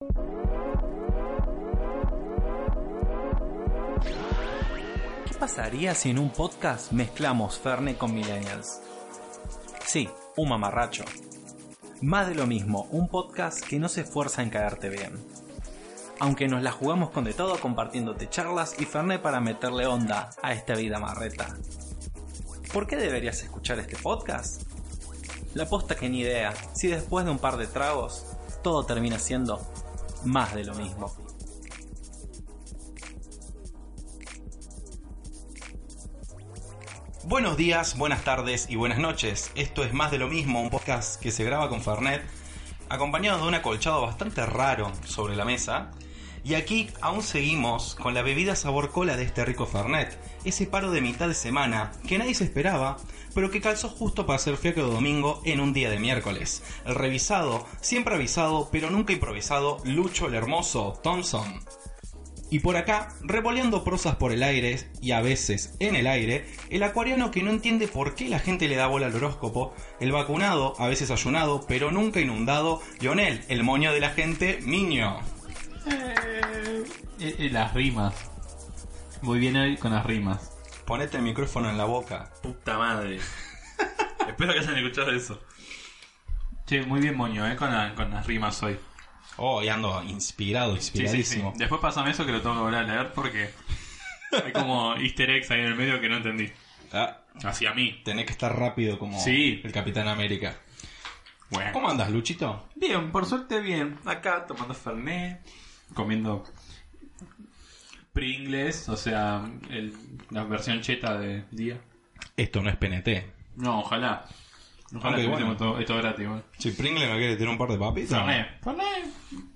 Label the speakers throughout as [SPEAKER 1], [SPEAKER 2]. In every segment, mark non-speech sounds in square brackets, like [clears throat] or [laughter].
[SPEAKER 1] ¿Qué pasaría si en un podcast mezclamos Ferne con Millennials? Sí, un mamarracho. Más de lo mismo, un podcast que no se esfuerza en caerte bien. Aunque nos la jugamos con de todo compartiéndote charlas y Fernet para meterle onda a esta vida marreta. ¿Por qué deberías escuchar este podcast? La posta que ni idea, si después de un par de tragos, todo termina siendo más de lo mismo.
[SPEAKER 2] Buenos días, buenas tardes y buenas noches. Esto es Más de lo mismo, un podcast que se graba con Fernet, acompañado de un acolchado bastante raro sobre la mesa. Y aquí aún seguimos con la bebida sabor cola de este rico Fernet, ese paro de mitad de semana que nadie se esperaba, pero que calzó justo para ser fiaco de domingo en un día de miércoles. El revisado, siempre avisado, pero nunca improvisado, Lucho el Hermoso, Thompson. Y por acá, revoleando prosas por el aire y a veces en el aire, el acuariano que no entiende por qué la gente le da bola al horóscopo, el vacunado, a veces ayunado, pero nunca inundado, Lionel, el moño de la gente, Miño.
[SPEAKER 3] Eh, eh, las rimas. Muy bien hoy con las rimas.
[SPEAKER 2] Ponete el micrófono en la boca.
[SPEAKER 4] Puta madre. [laughs] Espero que hayan escuchado eso.
[SPEAKER 3] Che, muy bien moño, eh, con, la- con las rimas hoy.
[SPEAKER 2] Oh, y ando inspirado,
[SPEAKER 3] Sí, sí, sí.
[SPEAKER 2] inspiradísimo.
[SPEAKER 3] Después pásame eso que lo tengo que volver a leer porque [laughs] hay como easter eggs ahí en el medio que no entendí.
[SPEAKER 2] Ah,
[SPEAKER 3] Hacia mí.
[SPEAKER 2] tenés que estar rápido como
[SPEAKER 3] Sí.
[SPEAKER 2] el Capitán América.
[SPEAKER 3] Bueno.
[SPEAKER 2] ¿Cómo andas, Luchito?
[SPEAKER 3] Bien, por suerte bien. Acá tomando Fernet, comiendo Pringles, o sea, el- la versión cheta de día.
[SPEAKER 2] Esto no es PNT.
[SPEAKER 3] No, ojalá. Ojalá
[SPEAKER 2] Aunque
[SPEAKER 3] tuviésemos
[SPEAKER 2] bueno.
[SPEAKER 3] todo, esto gratis, bueno.
[SPEAKER 2] Si Pringle me quiere tirar un par de papitas.
[SPEAKER 3] Fernet. Fernet.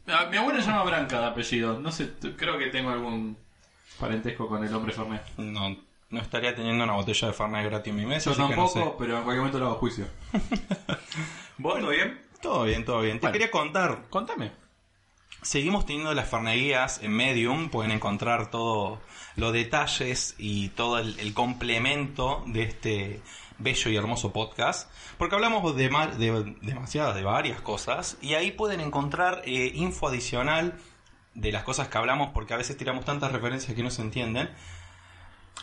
[SPEAKER 3] Ah, Mi abuela se llama Branca de apellido. No sé, t- creo que tengo algún parentesco con el hombre Fernet.
[SPEAKER 2] No, no estaría teniendo una botella de Fernet gratis en mi mesa.
[SPEAKER 3] Yo
[SPEAKER 2] así que
[SPEAKER 3] tampoco,
[SPEAKER 2] sé.
[SPEAKER 3] pero en cualquier momento lo hago juicio. [laughs]
[SPEAKER 2] Bueno, bien. Todo bien, todo bien. Te
[SPEAKER 3] Bueno.
[SPEAKER 2] quería contar.
[SPEAKER 3] Contame.
[SPEAKER 2] Seguimos teniendo las Ferneguías en Medium. Pueden encontrar todos los detalles y todo el, complemento de este bello y hermoso podcast. Porque hablamos de, de demasiadas, de varias cosas. Y ahí pueden encontrar eh, info adicional de las cosas que hablamos. Porque a veces tiramos tantas referencias que no se entienden.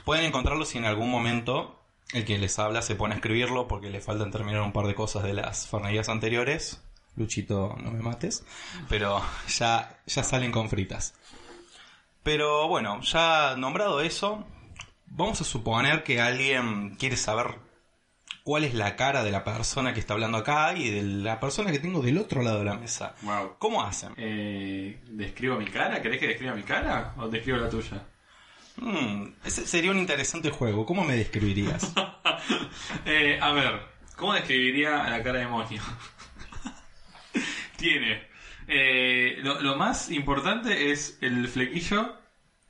[SPEAKER 2] Pueden encontrarlo si en algún momento el que les habla se pone a escribirlo porque le faltan terminar un par de cosas de las Ferneguías anteriores. Luchito, no me mates. Pero ya, ya salen con fritas. Pero bueno, ya nombrado eso, vamos a suponer que alguien quiere saber cuál es la cara de la persona que está hablando acá y de la persona que tengo del otro lado de la mesa.
[SPEAKER 3] Wow.
[SPEAKER 2] ¿Cómo hacen?
[SPEAKER 3] Eh, ¿Describo mi cara? ¿Querés que describa mi cara? ¿O describo la tuya?
[SPEAKER 2] Hmm, ese sería un interesante juego. ¿Cómo me describirías? [laughs]
[SPEAKER 3] Eh, a ver, ¿cómo describiría la cara de Moño? Tiene. eh, lo, más importante es el flequillo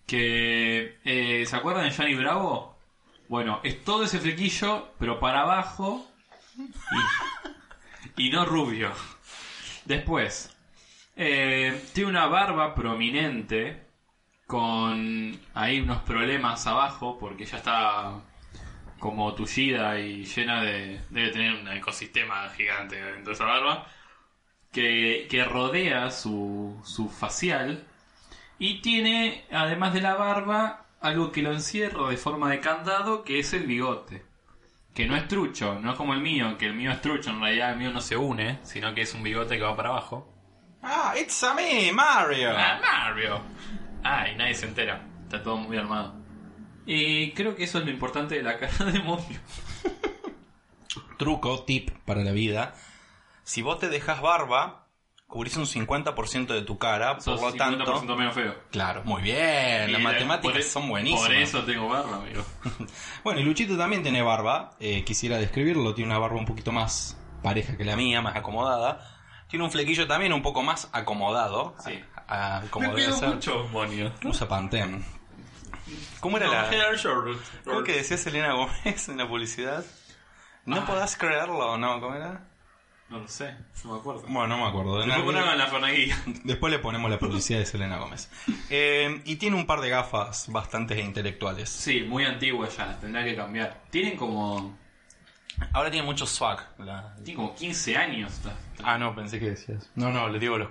[SPEAKER 3] que... eh, ¿Se acuerdan de Johnny Bravo? Bueno, es todo ese flequillo, pero para abajo y, y no rubio. Después, eh, tiene una barba prominente con ahí unos problemas abajo porque ya está como tullida y llena de... Debe tener un ecosistema gigante dentro de esa barba. Que, que rodea su, su facial. Y tiene, además de la barba, algo que lo encierra de forma de candado, que es el bigote. Que no es trucho, no es como el mío, que el mío es trucho, en realidad el mío no se une, sino que es un bigote que va para abajo.
[SPEAKER 2] ah, it's a me, Mario.
[SPEAKER 3] ¡Ah, Mario! Ah, y nadie se entera. Está todo muy armado. Y creo que eso es lo importante de la cara de Moño.
[SPEAKER 2] Truco, tip para la vida. Si vos te dejas barba, cubrís un 50% de tu cara, por lo
[SPEAKER 3] 50%
[SPEAKER 2] tanto...
[SPEAKER 3] menos feo.
[SPEAKER 2] Claro, muy bien,
[SPEAKER 3] Y
[SPEAKER 2] las
[SPEAKER 3] la-
[SPEAKER 2] matemáticas
[SPEAKER 3] e-
[SPEAKER 2] son buenísimas.
[SPEAKER 3] Por eso tengo barba, amigo. [laughs]
[SPEAKER 2] Bueno, y Luchito también tiene barba, eh, quisiera describirlo, tiene una barba un poquito más pareja que la mía, más acomodada. Tiene un flequillo también un poco más acomodado.
[SPEAKER 3] Sí.
[SPEAKER 2] a- a- como
[SPEAKER 3] Me
[SPEAKER 2] debe ser.
[SPEAKER 3] mucho, Moño.
[SPEAKER 2] Usa Pantene. ¿Cómo era
[SPEAKER 3] No,
[SPEAKER 2] la...?
[SPEAKER 3] hair short.
[SPEAKER 2] ¿Cómo que decía Selena Gómez en la publicidad? No
[SPEAKER 3] Ah.
[SPEAKER 2] podás creerlo, ¿no? ¿Cómo era?
[SPEAKER 3] No lo sé, no me acuerdo.
[SPEAKER 2] Bueno, no me acuerdo. de
[SPEAKER 3] Después
[SPEAKER 2] nada.
[SPEAKER 3] la. [laughs]
[SPEAKER 2] Después le ponemos la publicidad de Selena Gómez. Eh, y tiene un par de gafas bastante intelectuales.
[SPEAKER 3] Sí, muy antigua ya, tendrá que cambiar. Tienen como.
[SPEAKER 2] Ahora tiene mucho swag. la-
[SPEAKER 3] Tienen como 15 años.
[SPEAKER 2] Ah, no, pensé que decías. No, no, le digo los,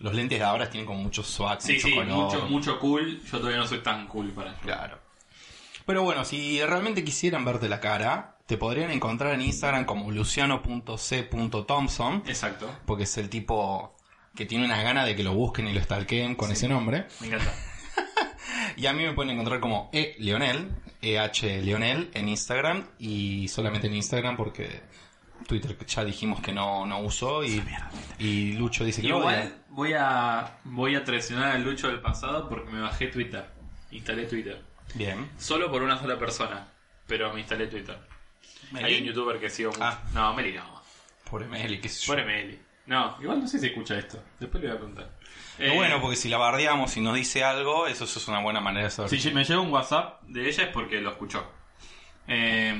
[SPEAKER 2] Los lentes de ahora tienen como mucho swag,
[SPEAKER 3] Sí,
[SPEAKER 2] mucho
[SPEAKER 3] sí,
[SPEAKER 2] color.
[SPEAKER 3] mucho, mucho cool. Yo todavía no soy tan cool para eso.
[SPEAKER 2] Claro. Pero bueno, si realmente quisieran verte la cara, te podrían encontrar en Instagram como luciano.c.thompson,
[SPEAKER 3] Exacto.
[SPEAKER 2] porque es el tipo que tiene unas ganas de que lo busquen y lo stalkeen con ese nombre.
[SPEAKER 3] Me encanta. [laughs]
[SPEAKER 2] Y a mí me pueden encontrar como E Leonel, EH Leonel en Instagram y solamente en Instagram porque Twitter ya dijimos que no, no uso y, y Lucho dice que lo.
[SPEAKER 3] Igual voy a, voy a traicionar al Lucho del pasado porque me bajé Twitter. Instalé Twitter.
[SPEAKER 2] Bien.
[SPEAKER 3] Solo por una sola persona. Pero me instalé Twitter. Hay un youtuber que sigo mucho.
[SPEAKER 2] Ah.
[SPEAKER 3] No, Meli no.
[SPEAKER 2] Por Meli, qué sé yo.
[SPEAKER 3] Pobre Meli. No, igual no sé si escucha esto. Después le voy a preguntar.
[SPEAKER 2] Pero
[SPEAKER 3] Eh,
[SPEAKER 2] bueno, porque si la bardeamos y nos dice algo, eso, eso es una buena manera de saber.
[SPEAKER 3] Si me llega un WhatsApp de ella es porque lo escuchó. Eh,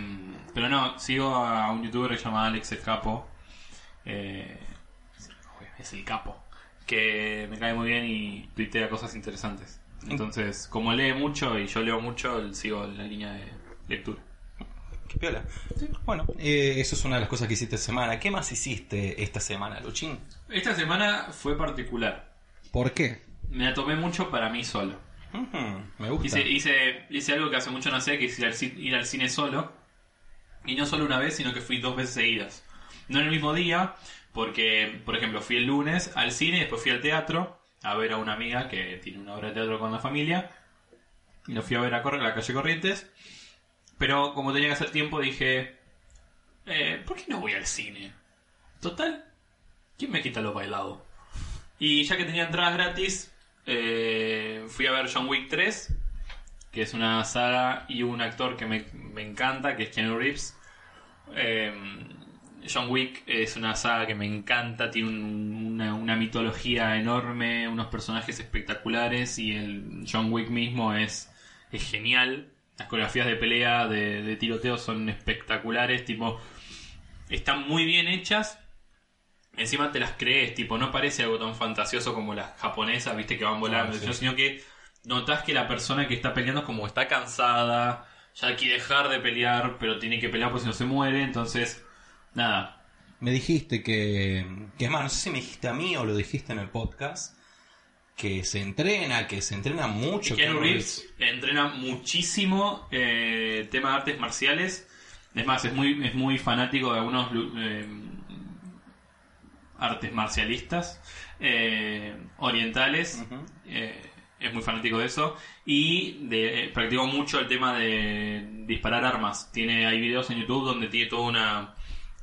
[SPEAKER 3] pero no, sigo a un youtuber que se llama Alex el Capo. Eh, es el capo. Que me cae muy bien y tuitea cosas interesantes. Entonces, como lee mucho y yo leo mucho, sigo la línea de lectura.
[SPEAKER 2] Qué piola. Bueno, eh, eso es una de las cosas que hiciste esta semana. ¿Qué más hiciste esta semana, Luchín?
[SPEAKER 3] Esta semana fue particular.
[SPEAKER 2] ¿Por qué?
[SPEAKER 3] Me la tomé mucho para mí solo.
[SPEAKER 2] Me gusta.
[SPEAKER 3] Hice, hice, hice algo que hace mucho no hacía, que es ir al, ci- ir al cine solo. Y no solo una vez, sino que fui dos veces seguidas. No en el mismo día, porque, por ejemplo, fui el lunes al cine, después fui al teatro a ver a una amiga que tiene una obra de teatro con la familia. Y lo fui a ver a, Corre- a la calle Corrientes. Pero como tenía que hacer tiempo, dije: eh, ¿Por qué no voy al cine? Total, ¿quién me quita lo bailado? Y ya que tenía entradas gratis, eh, fui a ver John Wick 3, que es una saga y un actor que me, me encanta, que es Keanu Reeves. Eh, John Wick es una saga que me encanta, tiene un- una, una mitología enorme, unos personajes espectaculares y el John Wick mismo es, es genial. Las coreografías de pelea, de, de tiroteo son espectaculares, tipo, están muy bien hechas encima te las crees, tipo, no parece algo tan fantasioso como las japonesas, viste, que van volando,
[SPEAKER 2] Ah, sí.
[SPEAKER 3] sino que notas que la persona que está peleando como está cansada, ya quiere dejar de pelear, pero tiene que pelear porque si no se muere, entonces, nada.
[SPEAKER 2] Me dijiste que, que es más, no sé si me dijiste a mí o lo dijiste en el podcast, que se entrena, que se entrena mucho.
[SPEAKER 3] Keanu Reeves entrena muchísimo eh, tema de artes marciales, es más, es muy, es muy fanático de algunos eh, artes marcialistas eh, orientales. Eh, es muy fanático de eso y de, eh, practicó mucho el tema de disparar armas. Tiene hay videos en YouTube donde tiene toda una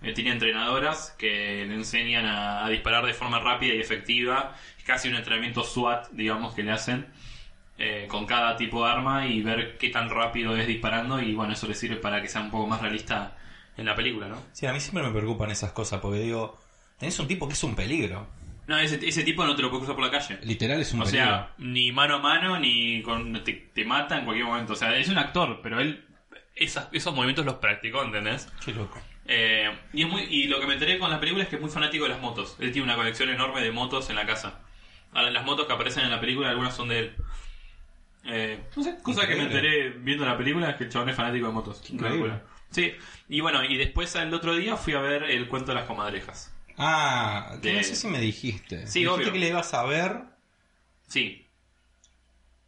[SPEAKER 3] eh, tiene entrenadoras que le enseñan a, a disparar de forma rápida y efectiva, casi un entrenamiento SWAT, digamos, que le hacen eh, con cada tipo de arma y ver qué tan rápido es disparando y bueno, eso le sirve para que sea un poco más realista en la película, ¿no?
[SPEAKER 2] Sí, a mí siempre me preocupan esas cosas, porque digo, tenés un tipo que es un peligro.
[SPEAKER 3] No, ese, ese tipo no te lo puedes cruzar por la calle.
[SPEAKER 2] Literal es un
[SPEAKER 3] O
[SPEAKER 2] peligro.
[SPEAKER 3] sea, ni mano a mano, ni con, te, te mata en cualquier momento. O sea, es un actor, pero él esas- esos movimientos los practicó, ¿entendés?
[SPEAKER 2] Qué loco.
[SPEAKER 3] Eh, y, es muy, y lo que me enteré con la película es que es muy fanático de las motos. Él tiene una colección enorme de motos en la casa. Ahora, las motos que aparecen en la película, algunas son de él. Eh, no sé, cosa que me enteré viendo la película es que el chabón es fanático de motos. Sí, y bueno, y después el otro día fui a ver el cuento de las comadrejas.
[SPEAKER 2] Ah, que
[SPEAKER 3] De-
[SPEAKER 2] no sé si me dijiste.
[SPEAKER 3] Sí,
[SPEAKER 2] dijiste
[SPEAKER 3] obvio.
[SPEAKER 2] que le ibas a ver.
[SPEAKER 3] Sí.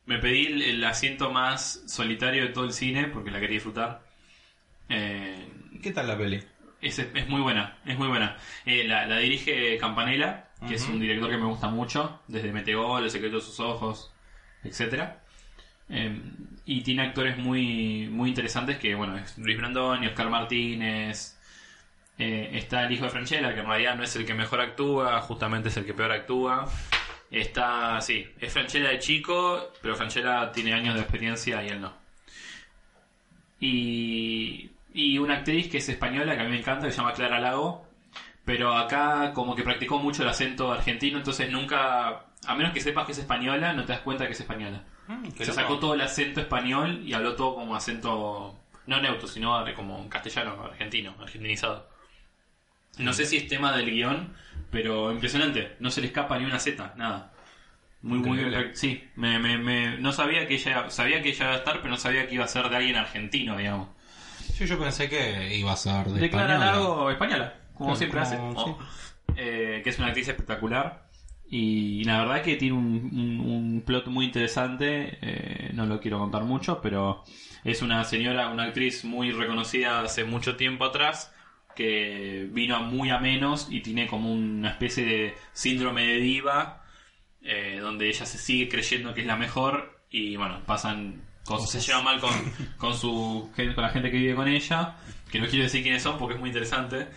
[SPEAKER 3] Me pedí el, el asiento más solitario de todo el cine porque la quería disfrutar. Eh,
[SPEAKER 2] ¿Qué tal la peli?
[SPEAKER 3] es, es muy buena, es muy buena. Eh, la, la dirige Campanella, que es un director que me gusta mucho, desde Metegol, El secreto de sus ojos, etcétera. Eh, y tiene actores muy, muy interesantes que, bueno, es Luis Brandoni, Oscar Martínez. eh, está el hijo de Franchella, que en realidad no es el que mejor actúa, justamente es el que peor actúa. Está, sí, es Franchella de chico, pero Franchella tiene años de experiencia y él no. Y, y una actriz que es española, que a mí me encanta, que se llama Clara Lago, pero acá como que practicó mucho el acento argentino, entonces nunca, a menos que sepas que es española, no te das cuenta que es española.
[SPEAKER 2] Mm,
[SPEAKER 3] Se
[SPEAKER 2] loco.
[SPEAKER 3] sacó todo el acento español y habló todo como acento, no neutro, sino como castellano, argentino, argentinizado. No sé si es tema del guion, pero impresionante, no se le escapa ni una Z, nada. Muy, muy
[SPEAKER 2] Increíble.
[SPEAKER 3] bien. Sí, me, me, me- no sabía que ella, sabía que ella iba a estar, pero no sabía que iba a ser de alguien argentino, digamos.
[SPEAKER 2] Yo, yo pensé que iba a ser de,
[SPEAKER 3] De Clara
[SPEAKER 2] española.
[SPEAKER 3] Lago española, como
[SPEAKER 2] Claro,
[SPEAKER 3] siempre
[SPEAKER 2] como-
[SPEAKER 3] hace. Eh, que es una actriz espectacular. Y la verdad que tiene un, un- un plot muy interesante, eh, no lo quiero contar mucho, pero es una señora, una actriz muy reconocida hace mucho tiempo atrás, que vino muy a menos y tiene como una especie de síndrome de diva, eh, donde ella se sigue creyendo que es la mejor y bueno, pasan cosas, se lleva mal con, con, su, con la gente que vive con ella, que no quiero decir quiénes son porque es muy interesante.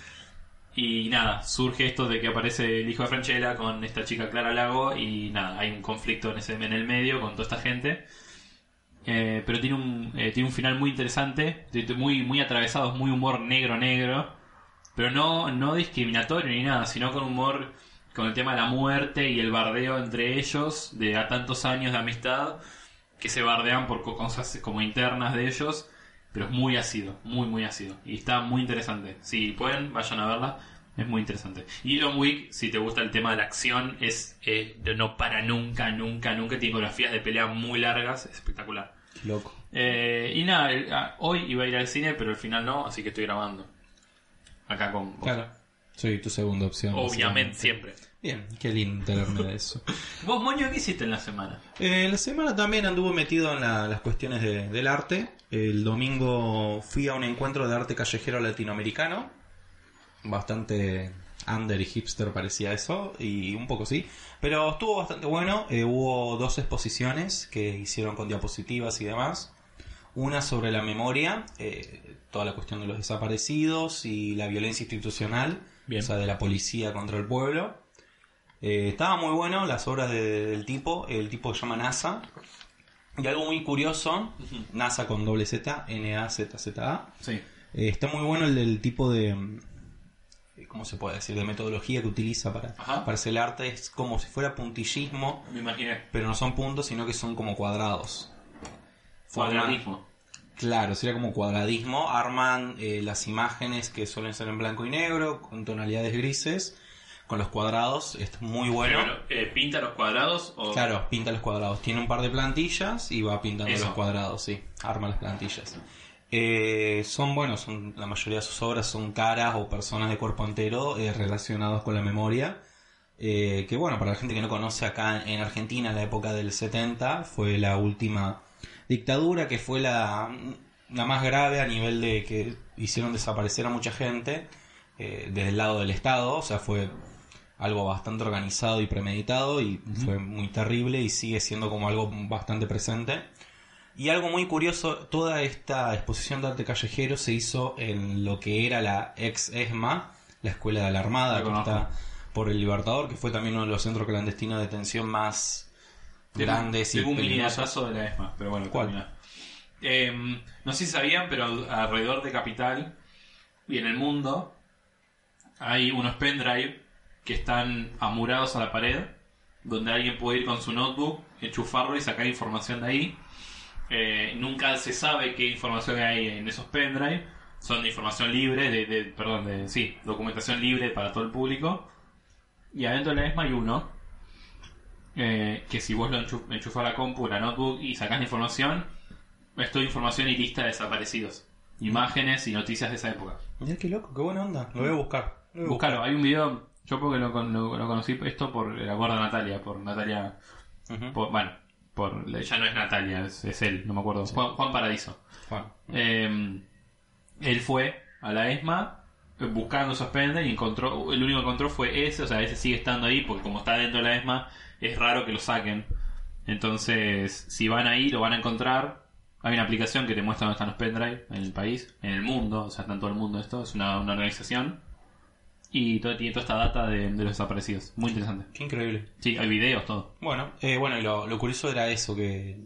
[SPEAKER 3] Y nada, surge esto de que aparece el hijo de Franchella con esta chica Clara Lago y nada, hay un conflicto en, ese, en el medio con toda esta gente. Eh, pero tiene un, eh, tiene un final muy interesante, muy, muy atravesado, es muy humor negro negro, pero no, no discriminatorio ni nada, sino con humor con el tema de la muerte y el bardeo entre ellos de a tantos años de amistad que se bardean por co- cosas como internas de ellos, pero es muy ácido, muy muy ácido y está muy interesante. Si pueden, vayan a verla, es muy interesante. Y Elon Wick, si te gusta el tema de la acción, es eh, no para nunca, nunca, nunca tiene coreografías de pelea muy largas, es espectacular.
[SPEAKER 2] Loco.
[SPEAKER 3] Eh, y nada, el- ah, hoy iba a ir al cine, pero al final no, así que estoy grabando. Acá con vos.
[SPEAKER 2] Claro. Soy tu segunda opción.
[SPEAKER 3] Obviamente, siempre.
[SPEAKER 2] Bien, qué lindo enterarme de eso. [laughs]
[SPEAKER 3] ¿Vos, Moño, qué hiciste en la semana?
[SPEAKER 2] Eh, la semana también anduve metido en la- las cuestiones de- del arte. El domingo fui a un encuentro de arte callejero latinoamericano. Bastante under y hipster parecía eso, y un poco sí. Pero estuvo bastante bueno. Eh, hubo dos exposiciones que hicieron con diapositivas y demás. Una sobre la memoria, eh, toda la cuestión de los desaparecidos y la violencia institucional,
[SPEAKER 3] Bien.
[SPEAKER 2] o sea, de la policía contra el pueblo. Eh, estaba muy bueno las obras de- del tipo, el tipo se llama NASA. Y algo muy curioso, NASA con doble Z, N-A-Z-Z-A.
[SPEAKER 3] Sí.
[SPEAKER 2] Eh, está muy bueno el del tipo de, mm, ¿cómo se puede decir? De metodología que utiliza para,
[SPEAKER 3] Ajá.
[SPEAKER 2] para hacer el arte. Es como si fuera puntillismo,
[SPEAKER 3] Me imaginé.
[SPEAKER 2] pero no son puntos, sino que son como cuadrados.
[SPEAKER 3] Cuadradismo.
[SPEAKER 2] Claro, sería como cuadradismo. Arman eh, las imágenes que suelen ser en blanco y negro, con tonalidades grises, con los cuadrados. Es muy bueno.
[SPEAKER 3] Pero, eh, ¿Pinta los cuadrados o...?
[SPEAKER 2] Claro, pinta los cuadrados. Tiene un par de plantillas y va pintando
[SPEAKER 3] Eso.
[SPEAKER 2] los cuadrados, sí. Arma las plantillas. Eh, son, bueno, son, la mayoría de sus obras son caras o personas de cuerpo entero eh, relacionados con la memoria. Eh, que bueno, para la gente que no conoce acá en Argentina, en la época del 70, fue la última dictadura que fue la, la más grave a nivel de que hicieron desaparecer a mucha gente eh, desde el lado del Estado. O sea, fue algo bastante organizado y premeditado y fue muy terrible y sigue siendo como algo bastante presente. Y algo muy curioso, toda esta exposición de arte callejero se hizo en lo que era la ex ESMA, la Escuela de la Armada, que está por el Libertador, que fue también uno de los centros clandestinos de detención más
[SPEAKER 3] Tengo-
[SPEAKER 2] grandes y
[SPEAKER 3] un de la ESMA, pero bueno,
[SPEAKER 2] ¿Cuál?
[SPEAKER 3] Eh, no sé si sabían, pero alrededor de Capital y en el mundo hay unos pendrive que están amurados a la pared, donde alguien puede ir con su notebook, enchufarlo y sacar información de ahí. Eh, nunca se sabe qué información hay en esos pendrive. Son de información libre, de, de- perdón, de, sí, documentación libre para todo el público. Y adentro de la ESMA hay uno eh, que si vos lo enchu- enchufas a la compu, la notebook y sacás la información, es toda información y lista de desaparecidos. Imágenes y noticias de esa época.
[SPEAKER 2] Mirá qué loco, qué buena onda. Lo voy a buscar. Voy a
[SPEAKER 3] Buscalo, hay un video, yo porque lo, lo, lo conocí esto por la gorda Natalia, por Natalia, por- bueno, por, ya no es Natalia, es, es él, no me acuerdo, Juan, Juan Paradiso.
[SPEAKER 2] Bueno,
[SPEAKER 3] Eh, él fue a la ESMA eh, buscando esos pendrive y encontró, el único que encontró fue ese, o sea, ese sigue estando ahí porque como está dentro de la ESMA es raro que lo saquen. Entonces, si van ahí lo van a encontrar. Hay una aplicación que te muestra dónde están los pendrive en el país, en el mundo, o sea, está en todo el mundo esto, es una, una organización. Y todo, tiene toda esta data de, de los desaparecidos. Muy interesante.
[SPEAKER 2] qué increíble.
[SPEAKER 3] Sí, hay videos, todo.
[SPEAKER 2] Bueno, eh, bueno, y lo, lo curioso era eso, que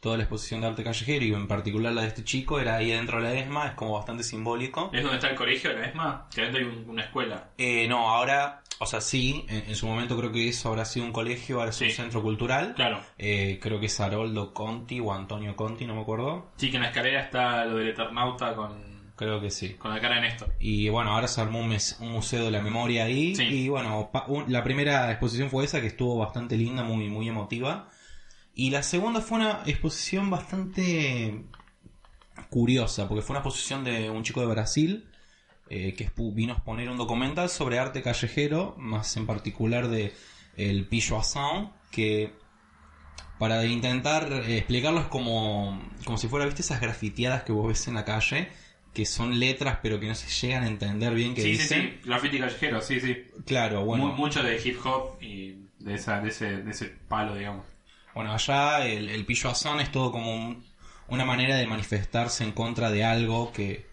[SPEAKER 2] toda la exposición de arte callejero y en particular la de este chico era ahí dentro de la ESMA, es como bastante simbólico.
[SPEAKER 3] ¿Es donde está el colegio de la ESMA? Que adentro hay un- una escuela.
[SPEAKER 2] Eh, no, ahora, o sea, sí, en, en su momento creo que eso habrá sido un colegio, ahora es un
[SPEAKER 3] Sí.
[SPEAKER 2] centro cultural.
[SPEAKER 3] Claro.
[SPEAKER 2] Eh, creo que es Haroldo Conti o Antonio Conti, no me acuerdo.
[SPEAKER 3] Sí, que en la escalera está lo del Eternauta con,
[SPEAKER 2] Creo que sí.
[SPEAKER 3] con la cara de Néstor.
[SPEAKER 2] Y bueno, ahora se armó un, mes- un museo de la memoria ahí.
[SPEAKER 3] Sí.
[SPEAKER 2] Y bueno, pa- un- la primera exposición fue esa, que estuvo bastante linda, muy, muy emotiva. Y la segunda fue una exposición bastante curiosa, porque fue una exposición de un chico de Brasil eh, que vino a exponer un documental sobre arte callejero, más en particular de el Pichoisson, que para intentar eh, explicarlo es como, como si fuera, ¿viste esas grafiteadas que vos ves en la calle? Que son letras pero que no se llegan a entender bien qué
[SPEAKER 3] Sí, sí,
[SPEAKER 2] dicen.
[SPEAKER 3] sí. Graffiti callejero, sí, sí.
[SPEAKER 2] Claro, bueno.
[SPEAKER 3] Mu- mucho de hip hop y de, esa, de, ese, de ese palo, digamos.
[SPEAKER 2] Bueno, allá el, el pilloazón es todo como un- una manera de manifestarse en contra de algo que.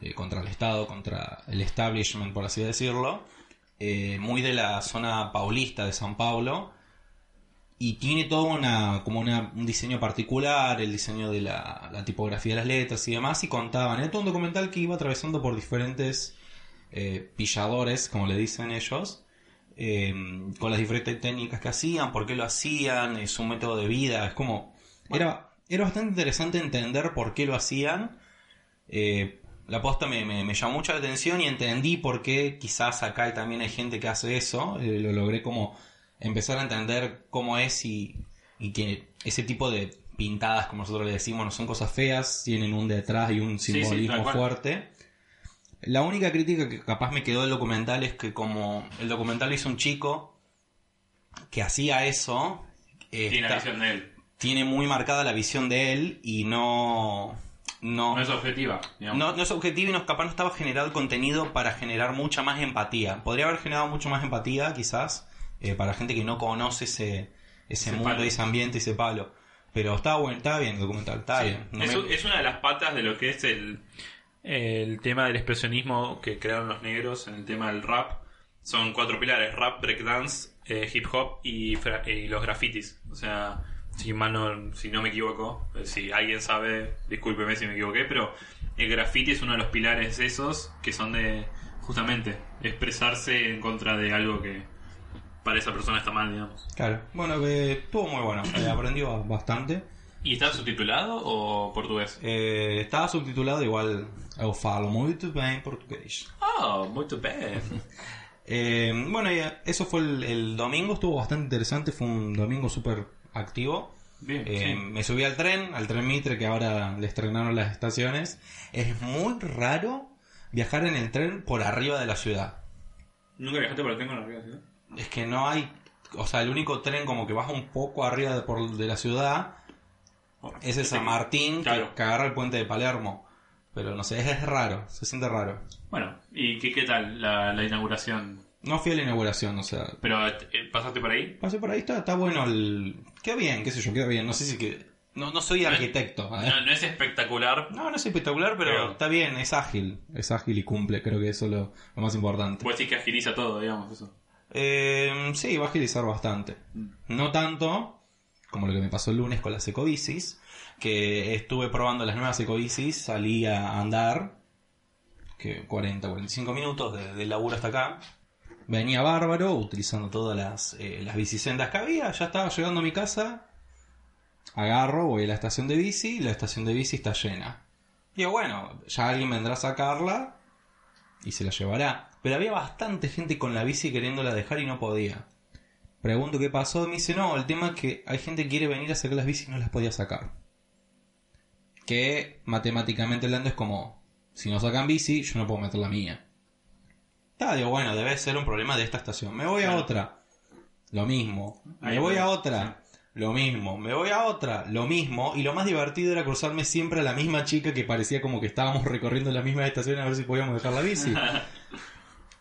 [SPEAKER 2] eh, contra el Estado, contra el establishment, por así decirlo. eh, muy de la zona paulista de San Paulo. Y tiene todo una, como una, un diseño particular, el diseño de la, la tipografía de las letras y demás. Y contaban, era todo un documental que iba atravesando por diferentes eh, pilladores, como le dicen ellos eh, con las diferentes técnicas que hacían, por qué lo hacían, eh, su método de vida, es como... Era, era bastante interesante entender por qué lo hacían. Eh, la posta me, me- me llamó mucho la atención y entendí por qué quizás acá también hay gente que hace eso. Eh, lo logré como empezar a entender cómo es y, y que ese tipo de pintadas, como nosotros le decimos, no son cosas feas, tienen un detrás y un
[SPEAKER 3] Sí, sí,
[SPEAKER 2] simbolismo fuerte. La única crítica que capaz me quedó del documental es que como el documental hizo un chico que hacía eso, eh,
[SPEAKER 3] Tiene la visión de él.
[SPEAKER 2] tiene muy marcada la visión de él y no... No,
[SPEAKER 3] No es objetiva,
[SPEAKER 2] no, no es objetivo y no, capaz no estaba generado el contenido para generar mucha más empatía. Podría haber generado mucho más empatía, quizás, eh, para gente que no conoce ese, ese,
[SPEAKER 3] Ese
[SPEAKER 2] mundo,
[SPEAKER 3] palo.
[SPEAKER 2] ese ambiente, ese palo. Pero está bueno, está bien el documental, está
[SPEAKER 3] Sí.
[SPEAKER 2] bien. No
[SPEAKER 3] es,
[SPEAKER 2] me-
[SPEAKER 3] es una de las patas de lo que es el, el tema del expresionismo que crearon los negros en el tema del rap. Son cuatro pilares, rap, breakdance, eh, hip hop y, y los grafitis. O sea, si mal no, si no me equivoco, eh, si alguien sabe, discúlpeme si me equivoqué, pero el graffiti es uno de los pilares esos que son de justamente expresarse en contra de algo que para esa persona está mal, digamos.
[SPEAKER 2] Claro, bueno, que estuvo muy bueno, eh, aprendió bastante.
[SPEAKER 3] ¿Y está subtitulado o portugués?
[SPEAKER 2] Eh, estaba subtitulado igual, eu falo muito bem portugués.
[SPEAKER 3] Oh, muy bien. [laughs]
[SPEAKER 2] Eh, bueno, y eso fue el, el domingo, estuvo bastante interesante, fue un domingo súper activo.
[SPEAKER 3] Bien,
[SPEAKER 2] Eh,
[SPEAKER 3] sí.
[SPEAKER 2] Me subí al tren, al tren Mitre, que ahora le estrenaron las estaciones. Es muy raro viajar en el tren por arriba de la ciudad.
[SPEAKER 3] ¿Nunca viajaste por el tren con la ciudad?
[SPEAKER 2] Es que no hay, o sea, el único tren como que baja un poco arriba de, por- de la ciudad es el San Martín, que-
[SPEAKER 3] Claro.
[SPEAKER 2] que, agarra el puente de Palermo. Pero no sé, es, es raro, se siente raro.
[SPEAKER 3] Bueno, ¿y qué, qué tal la, la inauguración?
[SPEAKER 2] No fui a la inauguración, o sea,
[SPEAKER 3] ¿Pero eh, pasaste por ahí?
[SPEAKER 2] pasé por ahí, está, está bueno el... Queda bien, qué sé yo, queda bien, no sé si que... No, no soy arquitecto, ¿eh?
[SPEAKER 3] No, no es espectacular.
[SPEAKER 2] No, no es espectacular, pero,
[SPEAKER 3] Pero-
[SPEAKER 2] está bien, es ágil. Es ágil y cumple, creo que eso es lo, lo más importante.
[SPEAKER 3] Puedes decir que agiliza todo, digamos, eso.
[SPEAKER 2] Eh, sí, va a agilizar bastante. No tanto como lo que me pasó el lunes con las ecobicis, que estuve probando las nuevas ecobicis, salí a andar, que 40, 45 minutos de- del laburo hasta acá. Venía bárbaro, utilizando todas las, eh, las bicisendas que había, ya estaba llegando a mi casa, agarro, voy a la estación de bici, la estación de bici está llena. Digo, bueno, ya alguien vendrá a sacarla y se la llevará. Pero había bastante gente con la bici queriéndola dejar y no podía. Pregunto qué pasó me dice, no, el tema es que hay gente que quiere venir a sacar las bicis y no las podía sacar. Que matemáticamente hablando es como, si no sacan bici, yo no puedo meter la mía. Ah, digo, bueno, debe ser un problema de esta estación. Me voy a otra. Lo mismo. Me
[SPEAKER 3] Ahí
[SPEAKER 2] voy
[SPEAKER 3] va.
[SPEAKER 2] a otra. Lo mismo. Me voy a otra. Lo mismo. Y lo más divertido era cruzarme siempre a la misma chica que parecía como que estábamos recorriendo la misma estación a ver si podíamos dejar la bici. [laughs]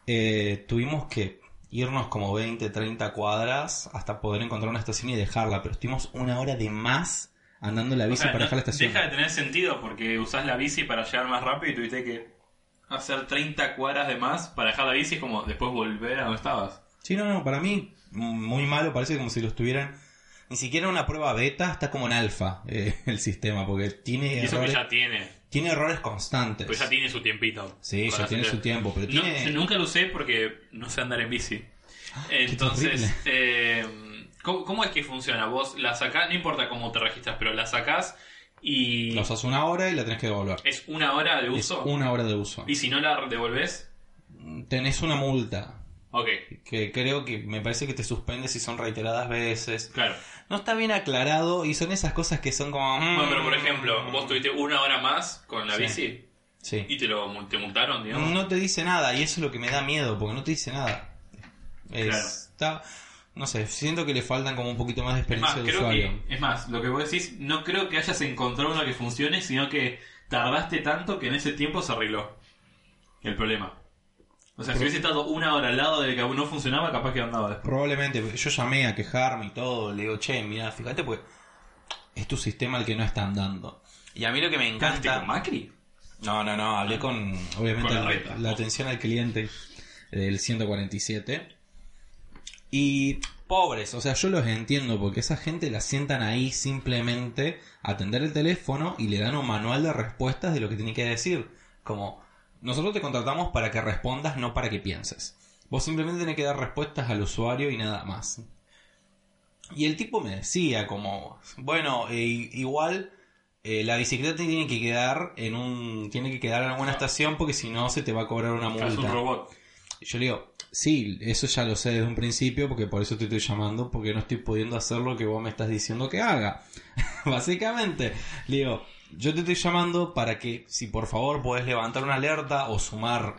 [SPEAKER 2] Eh, tuvimos que irnos como 20, 30 cuadras hasta poder encontrar una estación y dejarla. Pero estuvimos una hora de más andando la
[SPEAKER 3] O
[SPEAKER 2] bici
[SPEAKER 3] sea,
[SPEAKER 2] para
[SPEAKER 3] no-
[SPEAKER 2] dejar la estación.
[SPEAKER 3] Deja de tener sentido porque usás la bici para llegar más rápido y tuviste que hacer 30 cuadras de más para dejar la bici y como después volver a donde estabas.
[SPEAKER 2] Sí, no, no, para mí muy malo, parece como si lo estuvieran... Ni siquiera una prueba beta, está como en alfa eh, el sistema, porque tiene
[SPEAKER 3] Y eso que
[SPEAKER 2] errores,
[SPEAKER 3] ya tiene.
[SPEAKER 2] tiene errores constantes.
[SPEAKER 3] Pues ya tiene su tiempito.
[SPEAKER 2] Sí, ya tiene su tiempo, pero
[SPEAKER 3] No,
[SPEAKER 2] tiene...
[SPEAKER 3] nunca lo usé porque no sé andar en bici. Entonces, eh, ¿cómo, cómo es que funciona? Vos la sacás, no importa cómo te registras, pero la sacás y
[SPEAKER 2] La usas una hora y la tenés que devolver.
[SPEAKER 3] es una hora de
[SPEAKER 2] Es
[SPEAKER 3] uso.
[SPEAKER 2] una hora de uso.
[SPEAKER 3] Y si no la devolvés,
[SPEAKER 2] Tenés una multa,
[SPEAKER 3] ok,
[SPEAKER 2] que creo que me parece que te suspende si son reiteradas veces.
[SPEAKER 3] claro.
[SPEAKER 2] No está bien aclarado y son esas cosas que son como... mm,
[SPEAKER 3] Bueno, pero por ejemplo, vos tuviste una hora más con la
[SPEAKER 2] Sí.
[SPEAKER 3] bici
[SPEAKER 2] Sí.
[SPEAKER 3] y te lo te multaron, digamos.
[SPEAKER 2] No te dice nada y eso es lo que me da miedo, porque no te dice nada. Es-
[SPEAKER 3] Claro.
[SPEAKER 2] está- No sé, siento que le faltan como un poquito más de
[SPEAKER 3] Es más,
[SPEAKER 2] experiencia de
[SPEAKER 3] creo
[SPEAKER 2] usuario.
[SPEAKER 3] que, es más, lo que vos decís, no creo que hayas encontrado una que funcione, sino que tardaste tanto que en ese tiempo se arregló el problema. O sea, si hubiese estado una hora al lado de que aún no funcionaba, capaz que andaba después.
[SPEAKER 2] Probablemente, yo llamé a quejarme y todo, le digo, che, mira, fíjate, pues es tu sistema el que no está andando. Y a mí lo que me
[SPEAKER 3] ¿Encantaste
[SPEAKER 2] encanta...
[SPEAKER 3] con Macri?
[SPEAKER 2] No, no, no, hablé con, obviamente,
[SPEAKER 3] Con la
[SPEAKER 2] la,
[SPEAKER 3] reta.
[SPEAKER 2] la atención al cliente del 147. Y pobres, o sea, yo los entiendo porque esa gente la sientan ahí simplemente a atender el teléfono y le dan un manual de respuestas de lo que tiene que decir. Como, nosotros te contratamos para que respondas, no para que pienses. Vos simplemente tenés que dar respuestas al usuario y nada más. Y el tipo me decía como, bueno, eh, igual eh, la bicicleta tiene que quedar en un, tiene que quedar en alguna estación porque si no se te va a cobrar una
[SPEAKER 3] Es un
[SPEAKER 2] multa.
[SPEAKER 3] robot.
[SPEAKER 2] Y yo le digo, sí, eso ya lo sé desde un principio porque por eso te estoy llamando porque no estoy pudiendo hacer lo que vos me estás diciendo que haga. [laughs] Básicamente, le digo, yo te estoy llamando para que si por favor podés levantar una alerta o sumar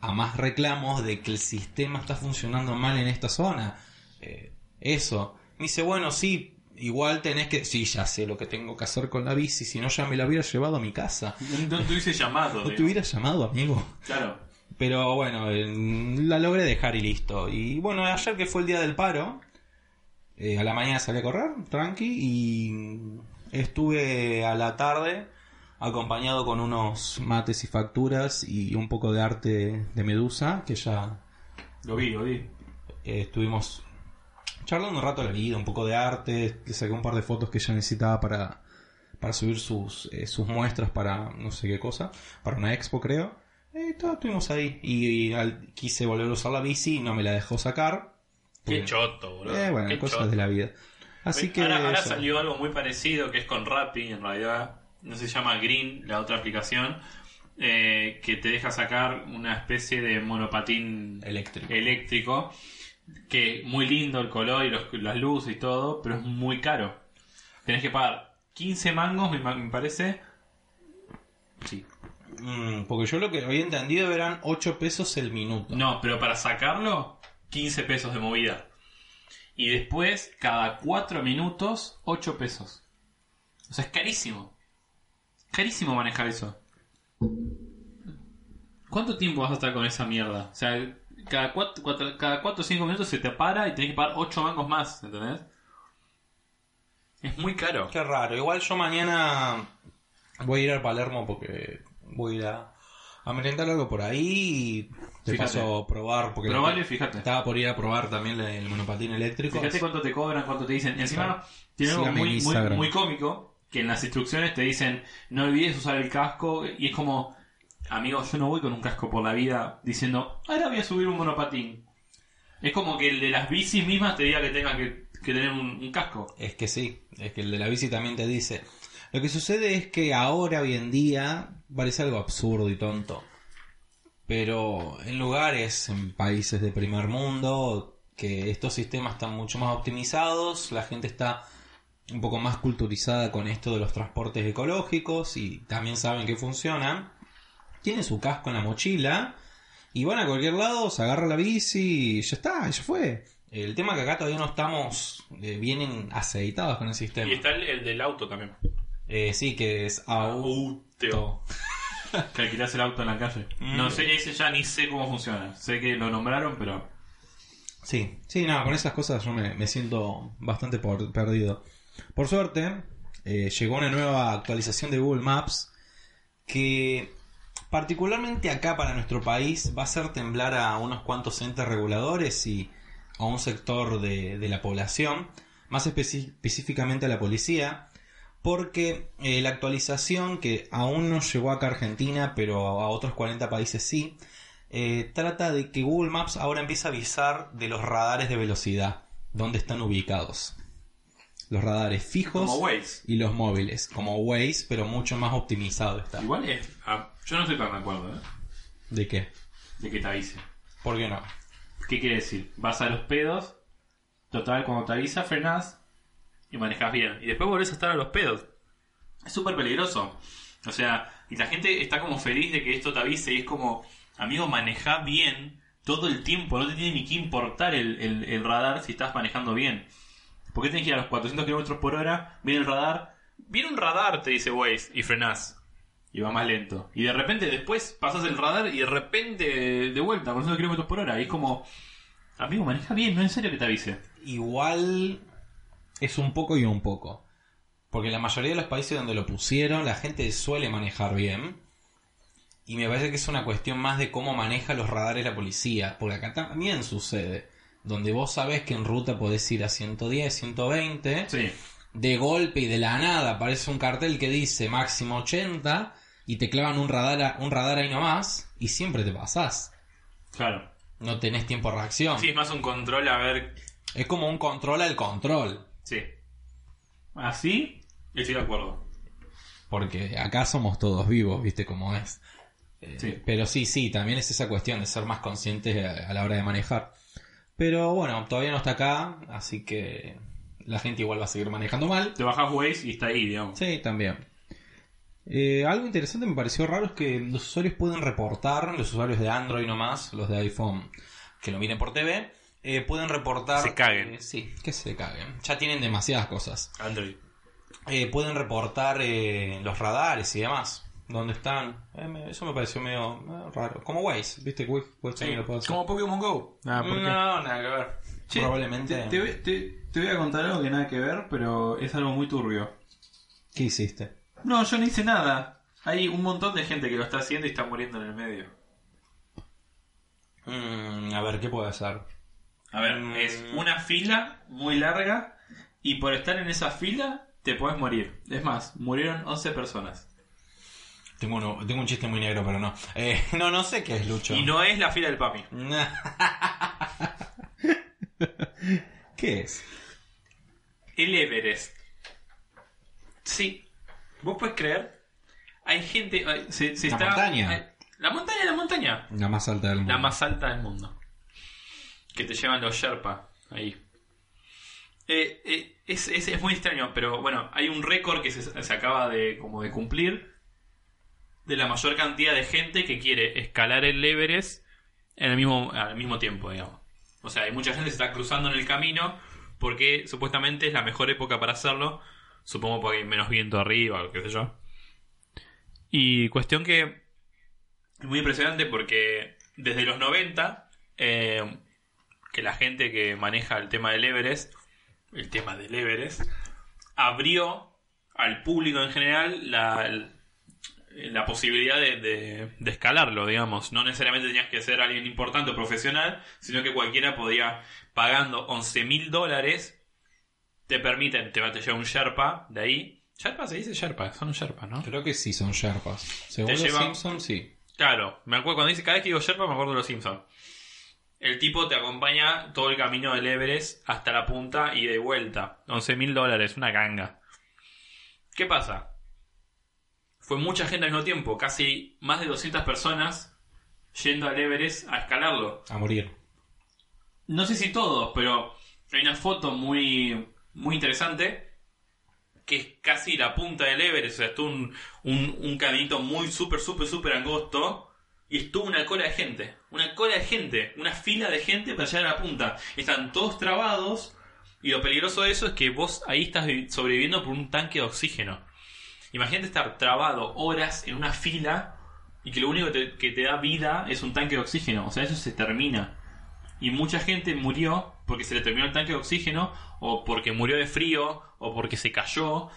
[SPEAKER 2] a más reclamos de que el sistema está funcionando mal en esta zona. Eh, eso. Me dice, bueno, sí, igual tenés que... Sí, ya sé lo que tengo que hacer con la bici, si no ya me la hubiera llevado a mi casa. [laughs]
[SPEAKER 3] No te hubiese llamado.
[SPEAKER 2] No te hubiera llamado, amigo.
[SPEAKER 3] Claro.
[SPEAKER 2] Pero bueno, eh, la logré dejar y listo. Y bueno, ayer que fue el día del paro, eh, a la mañana salí a correr, tranqui, y estuve a la tarde acompañado con unos mates y facturas y un poco de arte de Medusa, que ya
[SPEAKER 3] Lo vi, lo vi.
[SPEAKER 2] eh, estuvimos charlando un rato de la vida, un poco de arte, le saqué un par de fotos que ella necesitaba para, para subir sus, eh, sus muestras para no sé qué cosa, para una expo creo. Eh, todo, estuvimos ahí y, y al- quise volver a usar la bici no me la dejó sacar.
[SPEAKER 3] Qué choto, boludo.
[SPEAKER 2] Eh, bueno,
[SPEAKER 3] Qué
[SPEAKER 2] cosas
[SPEAKER 3] choto.
[SPEAKER 2] de la vida. Así que...
[SPEAKER 3] ahora, salió algo muy parecido que es con Rappi, en realidad. No se llama Green, la otra aplicación. eh, que te deja sacar una especie de monopatín
[SPEAKER 2] Eléctrico.
[SPEAKER 3] eléctrico. Que muy lindo el color y los- las luces y todo, pero es muy caro. Tenés que pagar 15 mangos, me, ma- me parece. Sí.
[SPEAKER 2] Mm, porque yo lo que había entendido eran 8 pesos el minuto.
[SPEAKER 3] No, pero para sacarlo, 15 pesos de movida. Y después, cada 4 minutos, 8 pesos. O sea, es carísimo. Carísimo manejar eso. ¿Cuánto tiempo vas a estar con esa mierda? O sea, cada 4 cada cuatro o 5 minutos se te para y tenés que pagar 8 mangos más, ¿entendés? Es muy caro.
[SPEAKER 2] Qué raro. Igual yo mañana voy a ir al Palermo porque voy a ir a, a merendar algo por ahí y te
[SPEAKER 3] Fíjate.
[SPEAKER 2] paso a probar. Porque
[SPEAKER 3] fíjate.
[SPEAKER 2] Estaba por ir a probar también la- el monopatín eléctrico.
[SPEAKER 3] Fíjate cuánto te cobran, cuánto te dicen. Encima, tiene algo
[SPEAKER 2] Sígame en
[SPEAKER 3] muy, muy,
[SPEAKER 2] Instagram.
[SPEAKER 3] muy cómico, que en las instrucciones te dicen, no olvides usar el casco, y es como, amigo, yo no voy con un casco por la vida diciendo, ahora voy a subir un monopatín. Es como que el de las bicis mismas te diga que tengas que, que tener un, un casco.
[SPEAKER 2] Es que sí, es que el de la bici también te dice. Lo que sucede es que ahora, hoy en día, parece algo absurdo y tonto. Pero en lugares, en países de primer mundo, que estos sistemas están mucho más optimizados, la gente está un poco más culturizada con esto de los transportes ecológicos y también saben que funcionan. Tienen su casco en la mochila y van a cualquier lado, se agarra la bici y ya está, ya fue. El tema que acá todavía no estamos eh, bien aceitados con el sistema.
[SPEAKER 3] Y está el, el del auto también.
[SPEAKER 2] Eh, sí, que es auto. [laughs]
[SPEAKER 3] Que alquilás el auto en la calle. No sé, ese ya ni sé cómo funciona. Sé que lo nombraron, pero...
[SPEAKER 2] Sí, sí, no, con esas cosas yo me, me siento bastante por- perdido. Por suerte, eh, llegó una nueva actualización de Google Maps que particularmente acá para nuestro país va a hacer temblar a unos cuantos entes reguladores y a un sector de, de la población, más específicamente a la policía, porque eh, la actualización que aún no llegó acá a Argentina, pero a otros 40 países sí, eh, trata de que Google Maps ahora empieza a avisar de los radares de velocidad, dónde están ubicados. Los radares fijos y los móviles, como Waze, pero mucho más optimizado está.
[SPEAKER 3] Igual es... ah, yo no estoy tan de acuerdo, ¿eh?
[SPEAKER 2] ¿De qué?
[SPEAKER 3] De que te avise.
[SPEAKER 2] ¿Por qué no?
[SPEAKER 3] ¿Qué quiere decir? Vas a los pedos, total, cuando te avisa, frenás y manejas bien. Y después volvés a estar a los pedos. Es súper peligroso. O sea, y la gente está como feliz de que esto te avise y es como, amigo, maneja bien, todo el tiempo, no te tiene ni que importar el, el- radar si estás manejando bien. ¿Por qué tenés que ir a los 400 kilómetros por hora? Viene el radar, viene un radar, te dice Waze, y frenás. Y va más lento. Y de repente después pasas el radar y de repente de vuelta, 400 kilómetros por hora. Y es como, amigo, maneja bien, no en serio que te avise.
[SPEAKER 2] Igual es un poco y un poco. Porque la mayoría de los países donde lo pusieron, la gente suele manejar bien. Y me parece que es una cuestión más de cómo maneja los radares la policía. Porque acá también sucede. Donde vos sabés que en ruta podés ir a 110, 120.
[SPEAKER 3] Sí.
[SPEAKER 2] De golpe y de la nada aparece un cartel que dice máximo 80. Y te clavan un radar, a- un radar ahí nomás. Y siempre te pasás.
[SPEAKER 3] Claro.
[SPEAKER 2] No tenés tiempo de reacción.
[SPEAKER 3] Sí, es más un control a ver.
[SPEAKER 2] Es como un control al control.
[SPEAKER 3] Sí. Así, estoy de acuerdo.
[SPEAKER 2] Porque acá somos todos vivos, viste cómo es. Eh,
[SPEAKER 3] Sí.
[SPEAKER 2] Pero sí, sí, también es esa cuestión de ser más conscientes a, a la hora de manejar. Pero bueno, todavía no está acá, así que la gente igual va a seguir manejando mal.
[SPEAKER 3] Te bajas Waze y está ahí, digamos.
[SPEAKER 2] Sí, también. Eh, algo interesante me pareció raro es que los usuarios pueden reportar, los usuarios de Android nomás, los de iPhone que lo miren por TV, eh, pueden reportar...
[SPEAKER 3] Se caguen.
[SPEAKER 2] eh, sí, que se caguen. Ya tienen demasiadas cosas.
[SPEAKER 3] Android.
[SPEAKER 2] Eh, pueden reportar eh, los radares y demás. ¿Dónde están? Eh, me- eso me pareció medio, medio raro. Como Waze, ¿viste? Waze, Waze también lo puede hacer.
[SPEAKER 3] Como Pokémon Go.
[SPEAKER 5] Ah, ¿por qué?
[SPEAKER 2] No, nada que ver.
[SPEAKER 5] Che,
[SPEAKER 2] Probablemente.
[SPEAKER 5] Te, te voy- te- te voy a contar algo que nada que ver, pero es algo muy turbio.
[SPEAKER 2] ¿Qué hiciste?
[SPEAKER 5] No, yo no hice nada.
[SPEAKER 3] Hay un montón de gente que lo está haciendo y está muriendo en el medio.
[SPEAKER 2] Mm, a ver, ¿qué puede hacer?
[SPEAKER 3] A ver,
[SPEAKER 2] Mm.
[SPEAKER 3] es una fila muy larga y por estar en esa fila te puedes morir. Es más, murieron 11 personas.
[SPEAKER 2] Tengo, uno- tengo un chiste muy negro, pero no. Eh, [laughs] no, no sé qué es Lucho.
[SPEAKER 3] Y no es la fila del papi. [laughs]
[SPEAKER 2] ¿Qué es?
[SPEAKER 3] El Everest. Sí. ¿Vos puedes creer? Hay gente... Se, se
[SPEAKER 2] La
[SPEAKER 3] está,
[SPEAKER 2] montaña.
[SPEAKER 3] la montaña, la montaña.
[SPEAKER 2] La más alta del mundo.
[SPEAKER 3] La más alta del mundo. Que te llevan los Sherpa ahí. Eh, eh, es, es- muy extraño, pero bueno, hay un récord que se, se acaba de, como de cumplir de la mayor cantidad de gente que quiere escalar el Everest en el mismo, al mismo tiempo, digamos. O sea, hay mucha gente que se está cruzando en el camino porque supuestamente es la mejor época para hacerlo. Supongo porque hay menos viento arriba o qué sé yo. Y cuestión que es muy impresionante porque desde los 90, eh, que la gente que maneja el tema del Everest, el tema del Everest, abrió al público en general la, la posibilidad de, de- de escalarlo, digamos. No necesariamente tenías que ser alguien importante o profesional, sino que cualquiera podía, pagando 11 mil dólares, te permiten, te va a te lleva un Sherpa de ahí. Sherpa se dice Sherpa, son un Sherpa, ¿no?
[SPEAKER 2] Creo que sí son Sherpas. Según
[SPEAKER 3] Te
[SPEAKER 2] los
[SPEAKER 3] llevan-
[SPEAKER 2] Simpsons, sí.
[SPEAKER 3] Claro, me acuerdo cuando dice, cada vez que digo Sherpa me acuerdo de los Simpsons. El tipo te acompaña todo el camino del Everest hasta la punta y de vuelta. 11 mil dólares, una ganga. ¿Qué pasa? Fue mucha gente al mismo tiempo, casi más de 200 personas yendo al Everest a escalarlo.
[SPEAKER 2] A morir.
[SPEAKER 3] No sé si todos, pero hay una foto muy, muy interesante que es casi la punta del Everest. O sea, estuvo un, un, un caminito muy súper, súper, súper angosto y estuvo una cola de gente. Una cola de gente, una fila de gente para llegar a la punta. Están todos trabados y lo peligroso de eso es que vos ahí estás vi- sobreviviendo por un tanque de oxígeno. Imagínate estar trabado horas en una fila y que lo único que te, que te da vida es un tanque de oxígeno. O sea, eso se termina. Y mucha gente murió porque se le terminó el tanque de oxígeno, o porque murió de frío, o porque se cayó.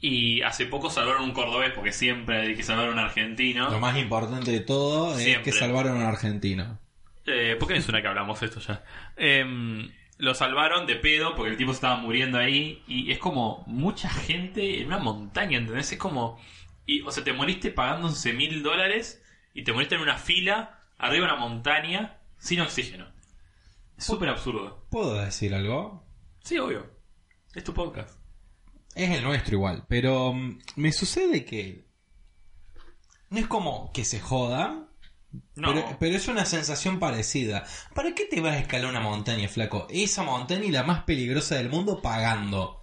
[SPEAKER 3] Y hace poco salvaron un cordobés, porque siempre hay que salvar a un argentino.
[SPEAKER 2] Lo más importante de todo es que salvaron a un argentino.
[SPEAKER 3] Eh, ¿Por qué me suena que hablamos de esto ya? Em, lo salvaron de pedo porque el tipo se estaba muriendo ahí. Y es como mucha gente en una montaña, ¿entendés? Es como. Y, o sea, te moriste pagando 11 mil dólares y te moriste en una fila arriba de una montaña sin oxígeno. Es súper absurdo.
[SPEAKER 2] ¿Puedo decir algo?
[SPEAKER 3] Sí, obvio. Es tu podcast.
[SPEAKER 2] Es el nuestro igual, pero mm, me sucede que no es como que se joda,
[SPEAKER 3] No.
[SPEAKER 2] pero, pero es una sensación parecida. ¿Para qué te vas a escalar una montaña, flaco? Esa montaña y la más peligrosa del mundo pagando.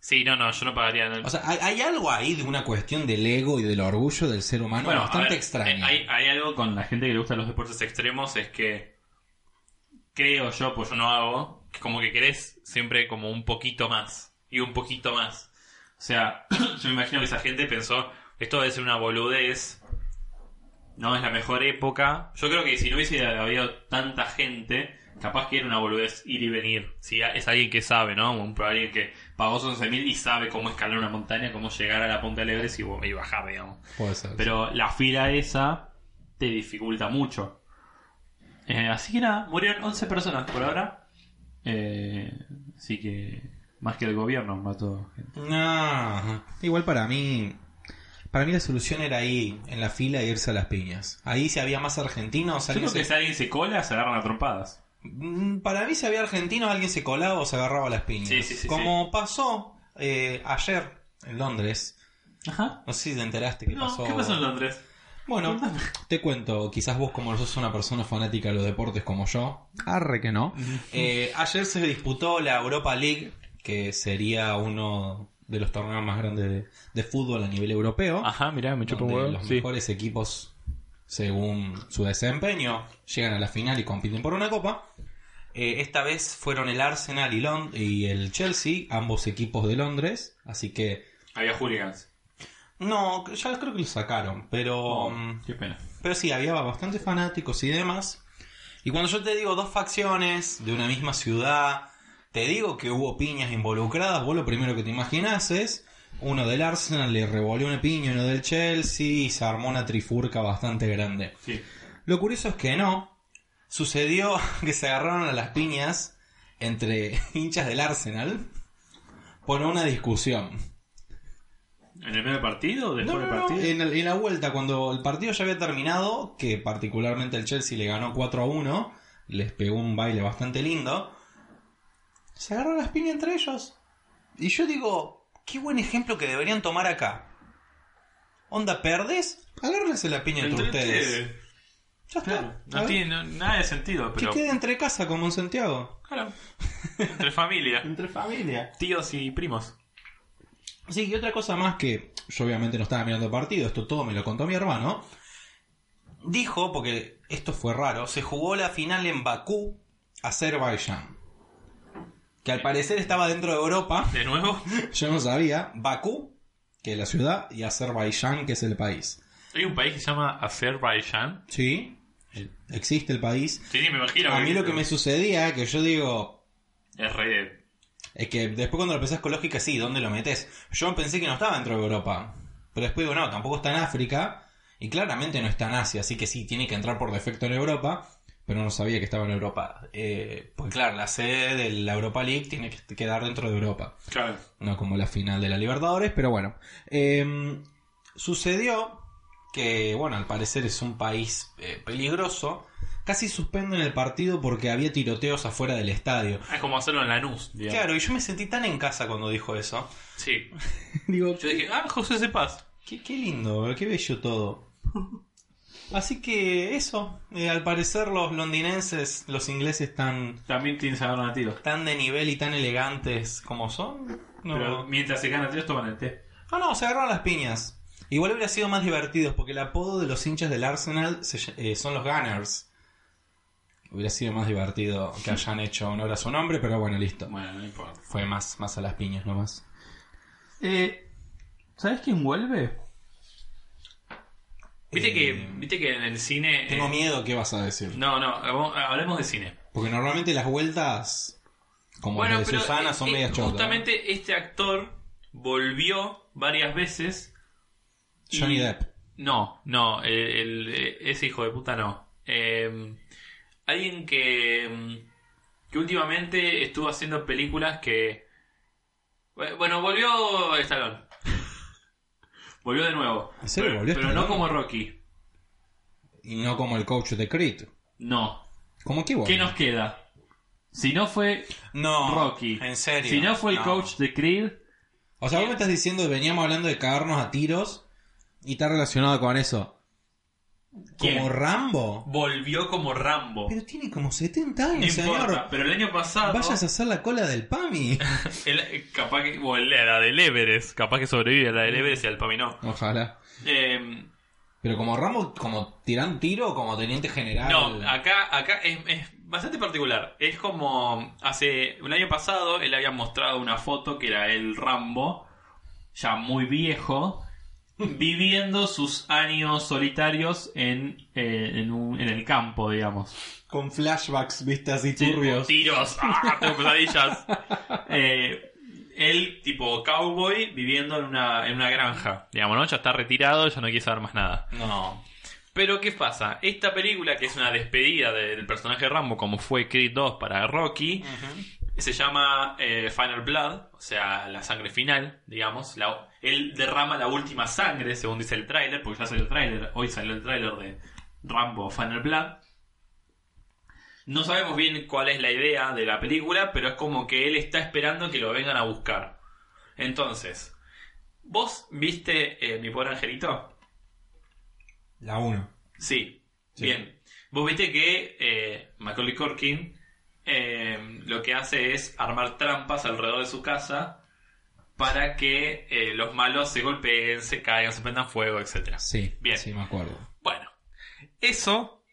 [SPEAKER 3] Sí, no, no, yo no pagaría.
[SPEAKER 2] O sea, hay, hay algo ahí de una cuestión del ego y del orgullo del ser humano
[SPEAKER 3] Bueno,
[SPEAKER 2] bastante
[SPEAKER 3] ver, eh, Hay, hay algo con la gente que le gustan los deportes extremos, es que creo yo, pues yo no hago, que como que querés siempre como un poquito más y un poquito más. O sea, [coughs] yo me imagino que esa gente pensó, esto debe ser una boludez, no es la mejor época. Yo creo que si no hubiese habido tanta gente, capaz que era una boludez ir y venir. Si es alguien que sabe, ¿no? Un, alguien que pagó 11.000 y sabe cómo escalar una montaña, cómo llegar a la punta del Everest y, y bajar, digamos.
[SPEAKER 2] Puede ser.
[SPEAKER 3] Pero la fila esa te dificulta mucho. Eh, así que nada, murieron 11 personas por ahora. Eh, así que más que el gobierno mató gente.
[SPEAKER 2] No, igual para mí, para mí la solución era ahí, en la fila, e irse a las piñas. Ahí si había más argentinos,
[SPEAKER 3] Yo creo que si alguien se cola, se agarran a trompadas.
[SPEAKER 2] Mm, Para mí si había argentinos, alguien se colaba o se agarraba a las piñas.
[SPEAKER 3] Sí, sí, sí,
[SPEAKER 2] Como pasó eh, ayer en Londres.
[SPEAKER 3] Ajá.
[SPEAKER 2] No sé si te enteraste qué
[SPEAKER 3] No,
[SPEAKER 2] pasó.
[SPEAKER 3] ¿qué pasó en Londres?
[SPEAKER 2] Bueno, te cuento, quizás vos como sos una persona fanática de los deportes como yo, arre que no. Eh, ayer se disputó la Europa League, que sería uno de los torneos más grandes de, de fútbol a nivel europeo.
[SPEAKER 3] Ajá, mirá, me
[SPEAKER 2] donde los mejores equipos, según su desempeño, llegan a la final y compiten por una copa. Eh, esta vez fueron el Arsenal y, Lon- y el Chelsea, ambos equipos de Londres, así que...
[SPEAKER 3] Había hooligans.
[SPEAKER 2] No, ya creo que lo sacaron, pero... mm,
[SPEAKER 3] Qué pena.
[SPEAKER 2] pero sí, había bastantes fanáticos y demás. Y cuando yo te digo dos facciones de una misma ciudad, te digo que hubo piñas involucradas, vos lo primero que te imaginas es uno del Arsenal le revolvió una piña, uno del Chelsea y se armó una trifurca bastante grande.
[SPEAKER 3] Sí.
[SPEAKER 2] Lo curioso es que no. Sucedió [laughs] que se agarraron a las piñas entre [laughs] hinchas del Arsenal por una discusión.
[SPEAKER 3] ¿En el medio partido o después
[SPEAKER 2] No, no,
[SPEAKER 3] del
[SPEAKER 2] no,
[SPEAKER 3] partido?
[SPEAKER 2] En, el- en la vuelta, cuando el partido ya había terminado, que particularmente el Chelsea le ganó 4 a 1, les pegó un baile bastante lindo, se agarraron las piñas entre ellos. Y yo digo, qué buen ejemplo que deberían tomar acá. Onda, ¿perdes? Agárrense la piña entre,
[SPEAKER 3] Entre
[SPEAKER 2] ustedes.
[SPEAKER 3] ustedes.
[SPEAKER 2] Ya está.
[SPEAKER 3] Claro, no tiene no- nada de sentido,
[SPEAKER 2] Que
[SPEAKER 3] pero...
[SPEAKER 2] quede entre casa como en Santiago.
[SPEAKER 3] Claro. [laughs] Entre familia.
[SPEAKER 2] Entre familia.
[SPEAKER 3] Tíos y primos.
[SPEAKER 2] Sí, y otra cosa más que yo obviamente no estaba mirando el partido, esto todo me lo contó mi hermano. Dijo, porque esto fue raro, se jugó la final en Bakú, Azerbaiyán. Que al parecer estaba dentro de Europa,
[SPEAKER 3] De nuevo. [laughs]
[SPEAKER 2] yo no sabía. Bakú, que es la ciudad, y Azerbaiyán, que es el país.
[SPEAKER 3] Hay un país que se llama Azerbaiyán.
[SPEAKER 2] Sí, existe el país.
[SPEAKER 3] Sí, me imagino.
[SPEAKER 2] A mí lo que me sucedía, que yo digo,
[SPEAKER 3] Es re...
[SPEAKER 2] Es que después cuando lo pensás con lógica, sí, ¿dónde lo metes? Yo pensé que no estaba dentro de Europa. Pero después digo, no, tampoco está en África. Y claramente no está en Asia, así que sí, tiene que entrar por defecto en Europa. Pero no sabía que estaba en Europa. Eh, pues claro, la sede de la Europa League tiene que quedar dentro de Europa.
[SPEAKER 3] Claro.
[SPEAKER 2] No como la final de la Libertadores, pero bueno. Eh, sucedió que, bueno, al parecer es un país eh, peligroso. Casi suspenden el partido porque había tiroteos afuera del estadio.
[SPEAKER 3] Es como hacerlo en Lanús, digamos.
[SPEAKER 2] Claro, y yo me sentí tan en casa cuando dijo eso.
[SPEAKER 3] Sí. [laughs]
[SPEAKER 2] Digo,
[SPEAKER 3] Yo dije, ah, José de Paz.
[SPEAKER 2] qué, qué lindo, qué bello todo. [laughs] Así que eso, eh, al parecer los londinenses, los ingleses tan,
[SPEAKER 3] También tienen agarran a
[SPEAKER 2] tan de nivel y tan elegantes como son. No,
[SPEAKER 3] Pero mientras se ganan tiros, toman el té.
[SPEAKER 2] no, no, se agarraron las piñas. Igual hubiera sido más divertido porque el apodo de los hinchas del Arsenal se eh, son los Gunners. Hubiera sido más divertido que hayan [laughs] hecho honor a su nombre, pero bueno, listo.
[SPEAKER 3] Bueno, no importa.
[SPEAKER 2] Fue más, más a las piñas nomás.
[SPEAKER 5] Eh, ¿Sabes quién vuelve?
[SPEAKER 3] Viste,
[SPEAKER 2] Eh,
[SPEAKER 3] que, viste que en el cine.
[SPEAKER 2] Tengo
[SPEAKER 3] eh,
[SPEAKER 2] miedo, ¿qué vas a decir?
[SPEAKER 3] No, no, hablemos de cine.
[SPEAKER 2] Porque normalmente las vueltas, como las de Susana,
[SPEAKER 3] eh,
[SPEAKER 2] son
[SPEAKER 3] eh,
[SPEAKER 2] medias chotas.
[SPEAKER 3] Justamente este actor volvió varias veces. y-
[SPEAKER 2] Johnny Depp.
[SPEAKER 3] No, no, el, el- ese hijo de puta no. Eh, alguien que, mm, que últimamente estuvo haciendo películas que... Bueno, volvió Stallone. Volvió de nuevo.
[SPEAKER 2] ¿En serio
[SPEAKER 3] pero
[SPEAKER 2] volvió
[SPEAKER 3] pero no como Rocky.
[SPEAKER 2] Y no como el coach de Creed.
[SPEAKER 3] No.
[SPEAKER 2] ¿Cómo que
[SPEAKER 3] ¿Qué
[SPEAKER 2] volvió?
[SPEAKER 3] nos queda? Si no fue
[SPEAKER 2] No,
[SPEAKER 3] Rocky.
[SPEAKER 2] En serio.
[SPEAKER 3] Si no fue el
[SPEAKER 2] No.
[SPEAKER 3] coach de Creed,
[SPEAKER 2] O sea, vos me estás diciendo que veníamos hablando de cagarnos a tiros y está relacionado con eso.
[SPEAKER 3] ¿Quién?
[SPEAKER 2] ¿Como Rambo?
[SPEAKER 3] volvió como Rambo.
[SPEAKER 2] Pero tiene como 70 años,
[SPEAKER 3] No importa,
[SPEAKER 2] señor.
[SPEAKER 3] pero el año pasado...
[SPEAKER 2] Vayas a hacer la cola del PAMI. [laughs]
[SPEAKER 3] el- capaz que... Bueno, la del Everest. Capaz que sobrevive a la del Everest y al Pami no.
[SPEAKER 2] Ojalá.
[SPEAKER 3] Eh,
[SPEAKER 2] Pero como Rambo, como tirando tiro o como teniente general.
[SPEAKER 3] no, acá, acá es, es bastante particular. Es como hace un año pasado él había mostrado una foto que era el Rambo, ya muy viejo, viviendo sus años solitarios en, eh, en, un- en el campo, digamos.
[SPEAKER 2] Con flashbacks, viste, así
[SPEAKER 3] Sí,
[SPEAKER 2] turbios.
[SPEAKER 3] Tiros, ¡ah! [laughs] tengo pesadillas. Eh, él, tipo cowboy, viviendo en una, en una granja. Digamos, ¿no? Ya está retirado, ya no quiere saber más nada.
[SPEAKER 2] No.
[SPEAKER 3] Pero, ¿qué pasa? Esta película, que es una despedida del personaje Rambo, como fue Creed 2 para Rocky, se llama eh, Final Blood, o sea, la sangre final, digamos. La- él derrama la última sangre, según dice el tráiler, porque ya salió el tráiler, hoy salió el tráiler de Rambo Final Blood. No sabemos bien cuál es la idea de la película, pero es como que él está esperando que lo vengan a buscar. Entonces, ¿vos viste eh, Mi Pobre Angelito?
[SPEAKER 2] La 1.
[SPEAKER 3] Sí,
[SPEAKER 2] Sí.
[SPEAKER 3] bien. Vos viste que eh, Macaulay Culkin eh, lo que hace es armar trampas alrededor de su casa para que eh, los malos se golpeen, se caigan, se prendan fuego, etc.
[SPEAKER 2] Sí,
[SPEAKER 3] Bien.
[SPEAKER 2] sí, me acuerdo.
[SPEAKER 3] Bueno, eso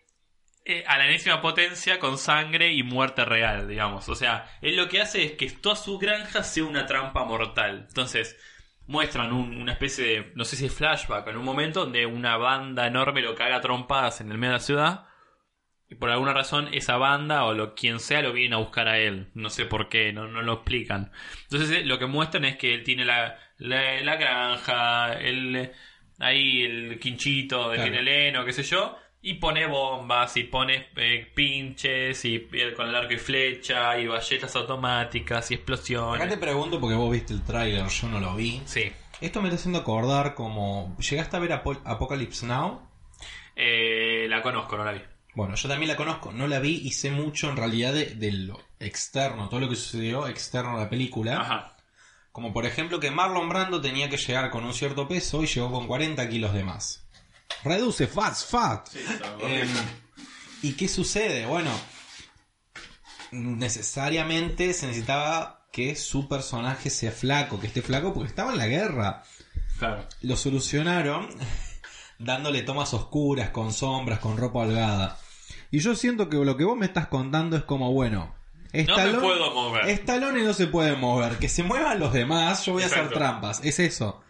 [SPEAKER 3] eh, a la enésima potencia con sangre y muerte real, digamos. O sea, él lo que hace es que toda su granja sea una trampa mortal. Entonces, muestran un- una especie de, no sé si es flashback, en un momento donde una banda enorme lo caga a trompadas en el medio de la ciudad. Y por alguna razón esa banda o lo quien sea lo viene a buscar a él. No sé por qué, no, no lo explican. Entonces eh, lo que muestran es que él tiene la, la, la granja, el, ahí el quinchito de
[SPEAKER 2] Claro.
[SPEAKER 3] tiene el heno, qué sé yo. Y pone bombas y pone eh, pinches y con el arco y flecha y balletas automáticas y
[SPEAKER 2] Acá te
[SPEAKER 3] explosiones.
[SPEAKER 2] pregunto porque vos viste el tráiler, yo no lo vi.
[SPEAKER 3] Sí.
[SPEAKER 2] Esto me está haciendo acordar como... ¿Llegaste a ver Apo- Apocalypse Now?
[SPEAKER 3] Eh, la conozco, no la vi.
[SPEAKER 2] Bueno, yo también la conozco, no la vi y sé mucho en realidad de, de lo externo, todo lo que sucedió externo a la película.
[SPEAKER 3] Ajá.
[SPEAKER 2] Como por ejemplo que Marlon Brando tenía que llegar con un cierto peso y llegó con 40 kilos de más. Reduce fast, fat. Em, ¿Y qué sucede? Bueno, necesariamente se necesitaba que su personaje sea flaco, que esté flaco porque estaba en la guerra.
[SPEAKER 3] Claro.
[SPEAKER 2] Lo solucionaron [laughs] dándole tomas oscuras, con sombras, con ropa holgada. Y yo siento que lo que vos me estás contando es como, bueno, Stallone,
[SPEAKER 3] puedo mover.
[SPEAKER 2] No se puede mover, que se muevan los demás, yo voy a hacer trampas. Es eso.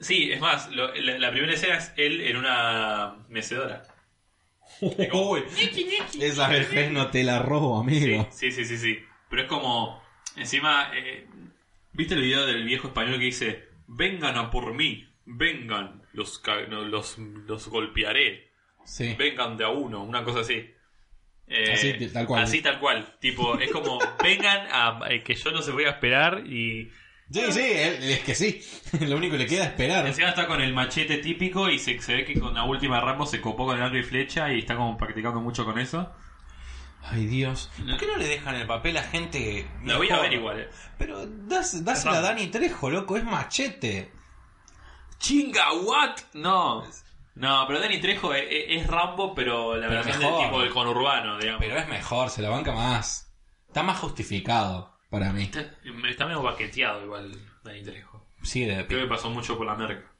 [SPEAKER 3] Sí, es más, lo- la, la primera escena es él en una mecedora. [laughs]
[SPEAKER 2] Uy, esa vejez no te la robo, amigo.
[SPEAKER 3] sí, sí, sí, sí. Pero es como, encima, eh, ¿viste el video del viejo español que dice, vengan a por mí, vengan, los, no, los, los golpearé,
[SPEAKER 2] Sí.
[SPEAKER 3] vengan de a uno, una cosa así. Eh,
[SPEAKER 2] Así, tal cual.
[SPEAKER 3] Así tal cual. Tipo, es como, [laughs] vengan a eh, que yo no se voy a esperar y
[SPEAKER 2] Sí, sí, es que sí. [laughs] Lo único que le queda es esperar.
[SPEAKER 3] encima está con el machete típico y se, se ve que con la última Rambo se copó con el arco y flecha y está como practicando mucho con eso.
[SPEAKER 2] Ay, Dios. ¿Por qué no le dejan el papel a gente
[SPEAKER 3] Lo voy a ver igual. eh.
[SPEAKER 2] Pero das, dásela a. Dani Trejo, loco, es machete.
[SPEAKER 3] Chinga, what? No. No, pero Danny Trejo es, es Rambo, pero la
[SPEAKER 2] Pero
[SPEAKER 3] versión del
[SPEAKER 2] mejor.
[SPEAKER 3] tipo del conurbano, digamos.
[SPEAKER 2] Pero es mejor, se la banca más. Está más justificado para mí.
[SPEAKER 3] Está, está medio baqueteado igual Danny Trejo.
[SPEAKER 2] Sí, de
[SPEAKER 3] Creo que pasó mucho por la merca.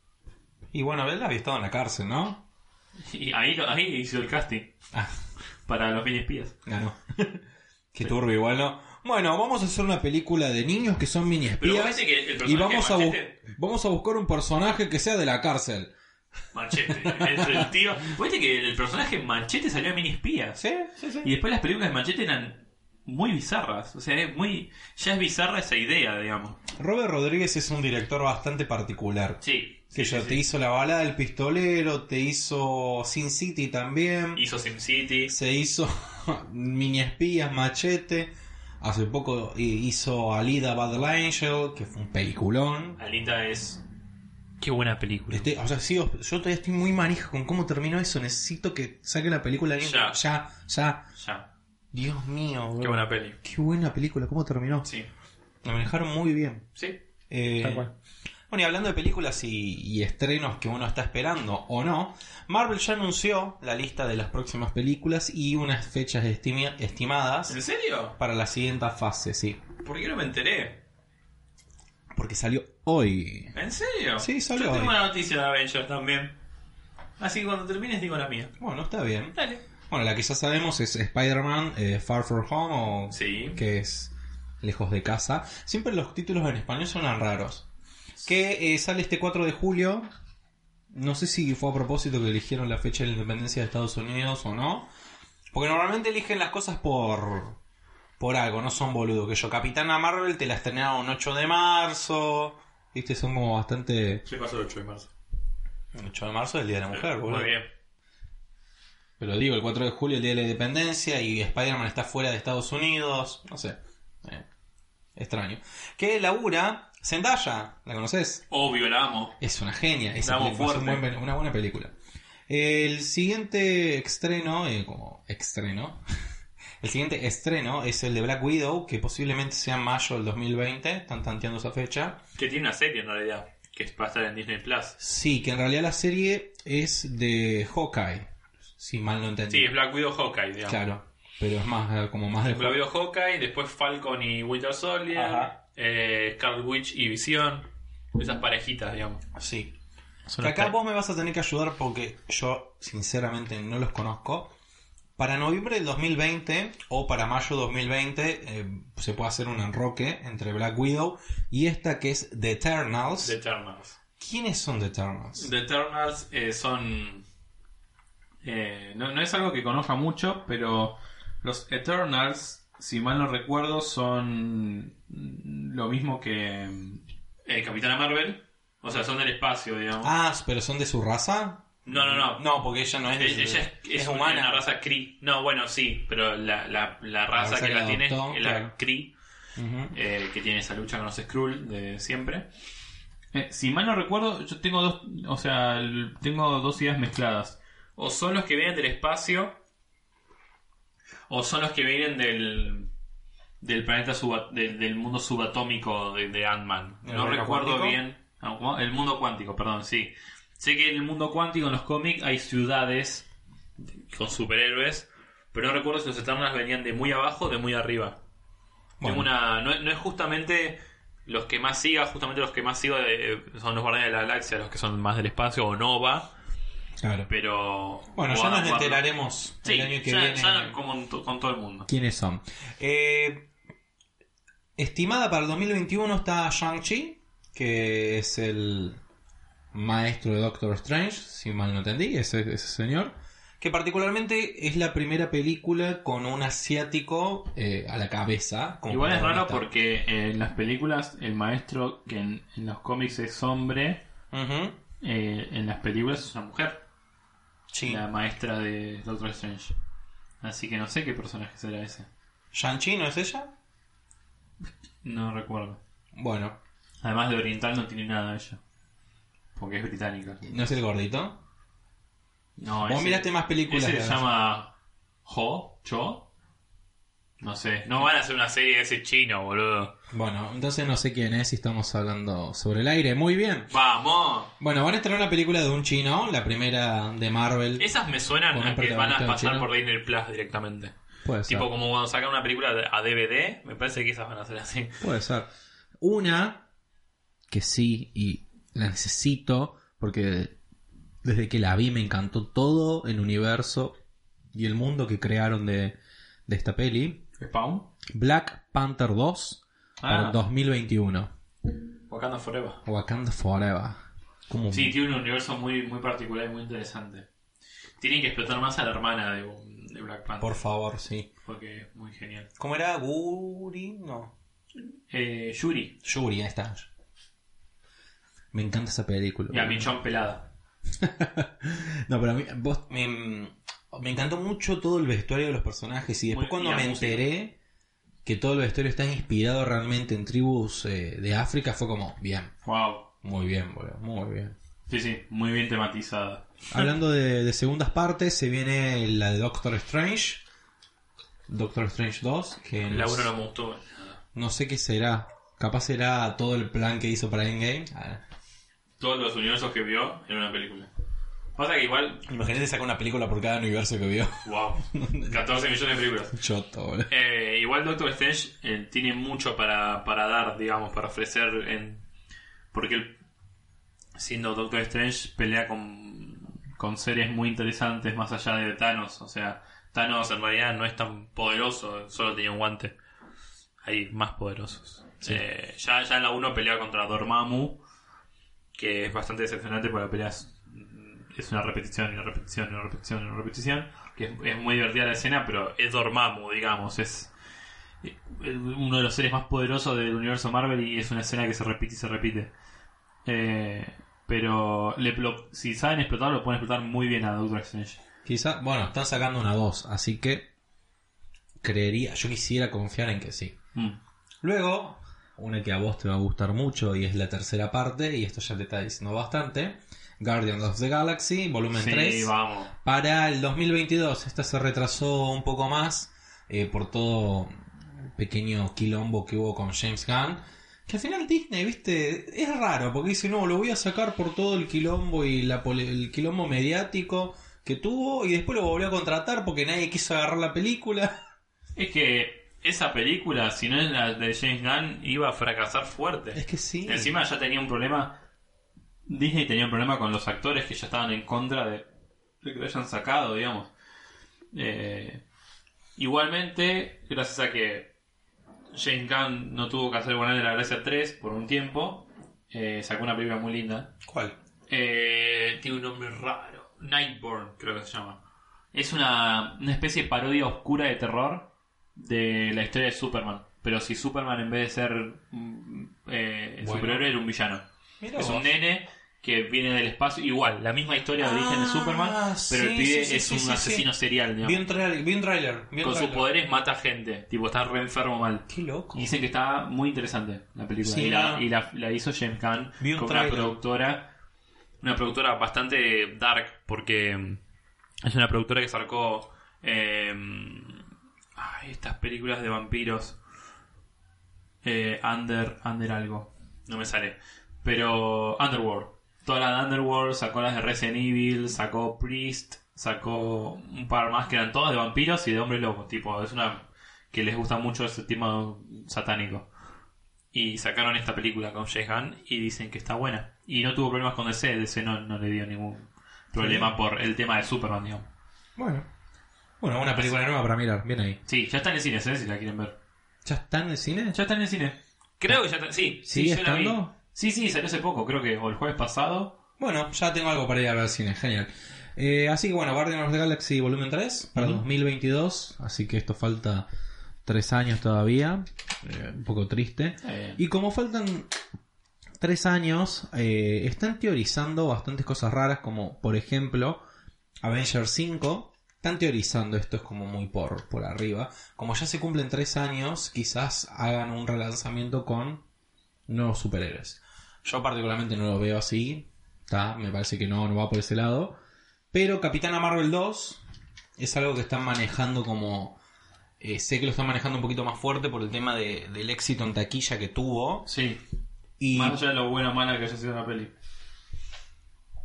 [SPEAKER 2] Y bueno, él había estado en la cárcel, ¿no?
[SPEAKER 3] Y ahí, lo- ahí hizo el casting
[SPEAKER 2] Ah,
[SPEAKER 3] para los mini espías.
[SPEAKER 2] ganó. Qué turbio, igual, ¿no? Bueno, vamos a hacer una película de niños que son mini
[SPEAKER 3] Pero
[SPEAKER 2] espías.
[SPEAKER 3] viste que el personaje
[SPEAKER 2] Y vamos a, vamos a buscar un personaje que sea de la cárcel.
[SPEAKER 3] Machete, es el tío. Viste que el personaje Machete salió en mini espías.
[SPEAKER 2] Sí, sí, sí.
[SPEAKER 3] Y después las películas de Machete eran muy bizarras. O sea, es muy. Ya es bizarra esa idea, digamos.
[SPEAKER 2] Robert Rodríguez es un director bastante particular.
[SPEAKER 3] Sí.
[SPEAKER 2] Que
[SPEAKER 3] sí,
[SPEAKER 2] yo
[SPEAKER 3] sí,
[SPEAKER 2] te
[SPEAKER 3] sí.
[SPEAKER 2] hizo La balada del pistolero, te hizo Sin City también.
[SPEAKER 3] Hizo SimCity.
[SPEAKER 2] Se hizo [laughs] Mini Espías, Machete. Hace poco eh, hizo Alida Battle Angel, que fue un peliculón.
[SPEAKER 3] Alita es. Qué buena película.
[SPEAKER 2] Este, o sea, sigo- yo todavía estoy muy manija con cómo terminó eso. Necesito que saque la película de
[SPEAKER 3] Ya.
[SPEAKER 2] ya, ya.
[SPEAKER 3] Ya.
[SPEAKER 2] Dios mío, bro.
[SPEAKER 3] Qué buena peli.
[SPEAKER 2] Qué buena película, cómo terminó.
[SPEAKER 3] Sí.
[SPEAKER 2] La manejaron muy bien.
[SPEAKER 3] Sí.
[SPEAKER 2] Eh,
[SPEAKER 3] Tal cual.
[SPEAKER 2] Bueno, y hablando de películas y, y estrenos que uno está esperando o no, Marvel ya anunció la lista de las próximas películas y unas fechas estimadas
[SPEAKER 3] ¿En serio?
[SPEAKER 2] para la siguiente fase, sí.
[SPEAKER 3] ¿Por qué no me enteré?
[SPEAKER 2] Porque salió hoy.
[SPEAKER 3] ¿En serio?
[SPEAKER 2] Sí, salió
[SPEAKER 3] Yo tengo
[SPEAKER 2] hoy.
[SPEAKER 3] una noticia de Avengers también. Así que cuando termines digo la mía.
[SPEAKER 2] Bueno, está bien.
[SPEAKER 3] Dale.
[SPEAKER 2] Bueno, la que ya sabemos es Spider-Man eh, Far From Home o
[SPEAKER 3] Sí.
[SPEAKER 2] que es Lejos de Casa. Siempre los títulos en español suenan raros. Que eh, sale este 4 de julio. No sé si fue a propósito que eligieron la fecha de la independencia de Estados Unidos o no. Porque normalmente eligen las cosas por por algo, no son boludos. Que yo, Capitana Marvel te la estrenaron un 8 de marzo. Viste, son como bastante...
[SPEAKER 3] ¿Qué pasó el 8 de marzo?
[SPEAKER 2] El 8 de marzo es el Día de la Mujer, boludo.
[SPEAKER 3] Muy bien.
[SPEAKER 2] Pero digo, el 4 de julio, el Día de la Independencia, y Spider-Man está fuera de Estados Unidos. No sé. Eh, extraño. Que labura Zendaya, ¿la conoces?
[SPEAKER 3] Obvio, la amo.
[SPEAKER 2] Es una genia.
[SPEAKER 3] La amo
[SPEAKER 2] es un
[SPEAKER 3] fuerte.
[SPEAKER 2] buen- una buena película. El siguiente estreno, eh, como estreno, el siguiente estreno es el de Black Widow, que posiblemente sea en mayo del 2020. Están tanteando esa fecha.
[SPEAKER 3] Que tiene una serie en realidad. Que va a estar en Disney Plus.
[SPEAKER 2] Sí, que en realidad la serie es de Hawkeye. Si mal no entendí.
[SPEAKER 3] Sí, es Black Widow Hawkeye, digamos.
[SPEAKER 2] Claro. Pero es más eh, como más de
[SPEAKER 3] Black Widow Hawkeye, después Falcon y Winter Soldier, eh, Scarlet Witch y Visión. Esas parejitas, digamos.
[SPEAKER 2] Sí. Que acá vos me vas a tener que ayudar porque yo sinceramente no los conozco. Para noviembre del 2020 o para mayo 2020 eh, se puede hacer un enroque entre Black Widow y esta que es The Eternals.
[SPEAKER 3] The Eternals.
[SPEAKER 2] ¿Quiénes son The Eternals?
[SPEAKER 3] The Eternals eh, son...
[SPEAKER 5] Eh, no, no es algo que conozca mucho, pero los Eternals, si mal no recuerdo, son lo mismo que...
[SPEAKER 3] eh, Capitana Marvel. O sea, son del espacio, digamos.
[SPEAKER 2] Ah, pero son de su raza.
[SPEAKER 3] No, no, no.
[SPEAKER 2] No, porque ella no es de
[SPEAKER 3] Ella ella es, es una,
[SPEAKER 2] humana.
[SPEAKER 3] una raza Kree. No, bueno, sí, pero la, la, la raza
[SPEAKER 2] raza
[SPEAKER 3] que
[SPEAKER 2] que
[SPEAKER 3] la tiene es la
[SPEAKER 2] Ujú.
[SPEAKER 3] eh, que tiene esa lucha con los Skrull de siempre.
[SPEAKER 5] Eh, si mal no recuerdo, yo tengo dos, o sea, tengo dos ideas mezcladas.
[SPEAKER 3] O son los que vienen del espacio, o son los que vienen del, del planeta suba- del, del mundo subatómico de, de Ant-Man.
[SPEAKER 2] ¿El
[SPEAKER 3] No recuerdo
[SPEAKER 2] cuántico?
[SPEAKER 3] bien. Ah. El mundo cuántico, perdón, sí. Sé que en el mundo cuántico, en los cómics, hay ciudades con superhéroes, pero no recuerdo si los Eternals venían de muy abajo o de muy arriba.
[SPEAKER 2] Bueno.
[SPEAKER 3] Tengo una, no, no es justamente los que más siga, justamente los que más sigo eh, son los Guardianes de la Galaxia, los que son más del espacio o Nova,
[SPEAKER 2] Claro.
[SPEAKER 3] pero...
[SPEAKER 2] Bueno, ya nos enteraremos
[SPEAKER 3] Sí,
[SPEAKER 2] el año que
[SPEAKER 3] ya,
[SPEAKER 2] viene.
[SPEAKER 3] ya como con todo el mundo.
[SPEAKER 2] ¿Quiénes son? Eh, estimada para el 2021 está Shang-Chi, que es el maestro de Doctor Strange, si mal no entendí, ese, ese señor. Que particularmente es la primera película con un asiático eh, a la cabeza.
[SPEAKER 5] Igual es raro porque eh, en las películas el maestro que en, en los cómics es hombre, eh, en las películas es una mujer,
[SPEAKER 2] Sí.
[SPEAKER 5] la maestra de Doctor Strange. Así que no sé qué personaje será ese.
[SPEAKER 2] ¿Shang-Chi no es ella?
[SPEAKER 5] No recuerdo.
[SPEAKER 2] Bueno,
[SPEAKER 5] Además de oriental no tiene nada ella. Porque es británica.
[SPEAKER 2] ¿no es el gordito?
[SPEAKER 5] No,
[SPEAKER 2] Vos
[SPEAKER 5] ese-
[SPEAKER 2] miraste más películas
[SPEAKER 5] Ese
[SPEAKER 2] de
[SPEAKER 5] se llama Ho, Cho. No sé.
[SPEAKER 3] No van a hacer una serie de ese chino, boludo.
[SPEAKER 2] Bueno, entonces no sé quién es y estamos hablando sobre el aire. Muy bien.
[SPEAKER 3] ¡Vamos!
[SPEAKER 2] Bueno, van a estrenar una película de un chino, la primera de Marvel.
[SPEAKER 3] Esas me suenan
[SPEAKER 2] Con un
[SPEAKER 3] a que van a
[SPEAKER 2] protagonista
[SPEAKER 3] pasar
[SPEAKER 2] chino.
[SPEAKER 3] por Disney Plus directamente.
[SPEAKER 2] Puede ser.
[SPEAKER 3] Tipo como cuando sacan una película de- a DVD, me parece que esas van a ser así.
[SPEAKER 2] Puede ser. Una que sí y la necesito porque desde que la vi me encantó todo el universo y el mundo que crearon de, de esta peli.
[SPEAKER 5] Spawn.
[SPEAKER 2] Black Panther 2 para
[SPEAKER 5] Ah.
[SPEAKER 2] el 2021.
[SPEAKER 3] Wakanda Forever.
[SPEAKER 2] Wakanda Forever. Como
[SPEAKER 3] Sí, tiene un universo muy, muy particular y muy interesante. Tienen que explotar más a la hermana de, de Black Panther.
[SPEAKER 2] Por favor, sí.
[SPEAKER 3] Porque es muy genial.
[SPEAKER 2] ¿Cómo era? Guri? No.
[SPEAKER 3] Eh, Yuri.
[SPEAKER 2] Yuri, ahí está. Me encanta esa película.
[SPEAKER 3] Y a Michón pelada. [laughs]
[SPEAKER 2] No, pero a mí, vos, me, me encantó mucho todo el vestuario de los personajes y después
[SPEAKER 3] Muy-
[SPEAKER 2] cuando
[SPEAKER 3] y
[SPEAKER 2] me
[SPEAKER 3] música.
[SPEAKER 2] enteré que todo el vestuario está inspirado realmente en tribus eh, de África fue como, bien,
[SPEAKER 5] Wow.
[SPEAKER 2] muy bien, boludo, muy bien.
[SPEAKER 5] Sí, sí, muy bien tematizada.
[SPEAKER 2] Hablando de, de [laughs] segundas partes, se viene la de Doctor Strange. Doctor Strange 2, que
[SPEAKER 3] El
[SPEAKER 2] no,
[SPEAKER 3] laburo no me gustó.
[SPEAKER 2] no sé qué será. Capaz será todo el plan que hizo para Endgame. Ah,
[SPEAKER 3] Todos los universos que vio en una película. Pasa que igual,
[SPEAKER 2] Imagínate sacar una película por cada universo que vio.
[SPEAKER 3] wow, [laughs] 14 millones de películas.
[SPEAKER 2] Choto, boludo.
[SPEAKER 3] Eh, igual Doctor Strange eh, tiene mucho para, para dar, digamos, para ofrecer en... Porque él, siendo Doctor Strange, pelea con,
[SPEAKER 5] Con series muy interesantes más allá de Thanos. O sea,
[SPEAKER 3] Thanos en realidad no es tan poderoso, solo tenía un guante. Hay más poderosos. Eh, ya, ya en la 1 pelea contra Dormammu, que es bastante decepcionante porque la pelea es, es una repetición y una repetición y una repetición y una repetición. Que es, es muy divertida la escena, pero es Dormammu, digamos. Es eh, uno de los seres más poderosos del universo Marvel y es una escena que se repite y se repite. Eh, pero le si saben explotar, lo pueden explotar muy bien a Doctor Strange.
[SPEAKER 2] Quizá, bueno, están sacando una 2, así que creería, yo quisiera confiar en que sí.
[SPEAKER 3] Mm.
[SPEAKER 2] Luego, una que a vos te va a gustar mucho y es la tercera parte, y esto ya te está diciendo bastante, Guardians of the Galaxy, volumen
[SPEAKER 3] Sí,
[SPEAKER 2] 3,
[SPEAKER 3] vamos.
[SPEAKER 2] para el 2022. Esta se retrasó un poco más eh, por todo el pequeño quilombo que hubo con James Gunn. Que al final Disney, viste, es raro, porque dice, no, lo voy a sacar por todo el quilombo y la el quilombo mediático que tuvo, y después lo volvió a contratar porque nadie quiso agarrar la película.
[SPEAKER 3] Es que esa película, si no es la de James Gunn, iba a fracasar fuerte.
[SPEAKER 2] Es que sí.
[SPEAKER 3] Encima ya tenía un problema. Disney tenía un problema con los actores que ya estaban en contra de, de que lo hayan sacado, digamos. Eh, igualmente, gracias a que James Gunn no tuvo que hacer Guardianes de la Gracia 3 por un tiempo, eh, sacó una película muy linda.
[SPEAKER 2] ¿Cuál?
[SPEAKER 3] Eh, tiene un nombre raro. Nightborn, creo que se llama. Es una, una especie de parodia oscura de terror de la historia de Superman. Pero si Superman en vez de ser mm, eh,
[SPEAKER 2] Bueno.
[SPEAKER 3] superhéroe era un villano.
[SPEAKER 2] Mira
[SPEAKER 3] es
[SPEAKER 2] vos.
[SPEAKER 3] un nene que viene del espacio. Igual, la misma historia de origen de
[SPEAKER 2] Ah,
[SPEAKER 3] Superman. Pero el
[SPEAKER 2] sí,
[SPEAKER 3] pibe
[SPEAKER 2] sí, sí,
[SPEAKER 3] es
[SPEAKER 2] sí,
[SPEAKER 3] un
[SPEAKER 2] sí,
[SPEAKER 3] asesino serial, digamos.
[SPEAKER 2] Un trailer, vi un trailer.
[SPEAKER 3] Con sus poderes mata gente. Tipo, está re enfermo mal.
[SPEAKER 2] Qué loco.
[SPEAKER 3] Y dicen que está muy interesante la película.
[SPEAKER 2] Sí,
[SPEAKER 3] y la,
[SPEAKER 2] no.
[SPEAKER 3] y la- la hizo James
[SPEAKER 2] Vi un
[SPEAKER 3] con una productora. Una productora bastante dark. Porque mm, es una productora que sacó. eh, estas películas de vampiros. Eh, under, under algo. No me sale. Pero Underworld. Toda la de Underworld, sacó las de Resident Evil, sacó Priest, sacó un par más que eran todas de vampiros y de hombres locos. Tipo, es una que les gusta mucho ese tema satánico. Y sacaron esta película con James Gunn y dicen que está buena. Y no tuvo problemas con DC, DC no, no le dio ningún problema por el tema de Superman, digamos.
[SPEAKER 2] Bueno. Bueno, una película nueva para mirar. Bien ahí.
[SPEAKER 3] Sí, ya está en el cine, ¿eh? si la quieren ver.
[SPEAKER 2] ¿Ya está en el cine?
[SPEAKER 3] Ya está en el cine. Creo que ya está. Sí,
[SPEAKER 2] ¿Sigue
[SPEAKER 3] sí, yo la vi.
[SPEAKER 2] estando?
[SPEAKER 3] Sí, sí, salió hace poco, creo que o el jueves pasado.
[SPEAKER 2] Bueno, ya tengo algo para ir a ver al cine. Genial. Eh, así que bueno, Guardians of the Galaxy volumen 3 para 2022. Así que esto falta tres años todavía. Eh, un poco triste. Y como faltan tres años, eh, están teorizando bastantes cosas raras, como por ejemplo Avengers 5. Están teorizando, esto es como muy por, por arriba. Como ya se cumplen tres años, quizás hagan un relanzamiento con nuevos superhéroes. Yo particularmente no lo veo así. ¿tá? Me parece que no, no va por ese lado. Pero Capitana Marvel 2 es algo que están manejando como... eh, sé que lo están manejando un poquito más fuerte por el tema de- del éxito en taquilla que tuvo.
[SPEAKER 3] sí,
[SPEAKER 2] Y
[SPEAKER 3] más allá de lo buena o mala que haya sido la peli.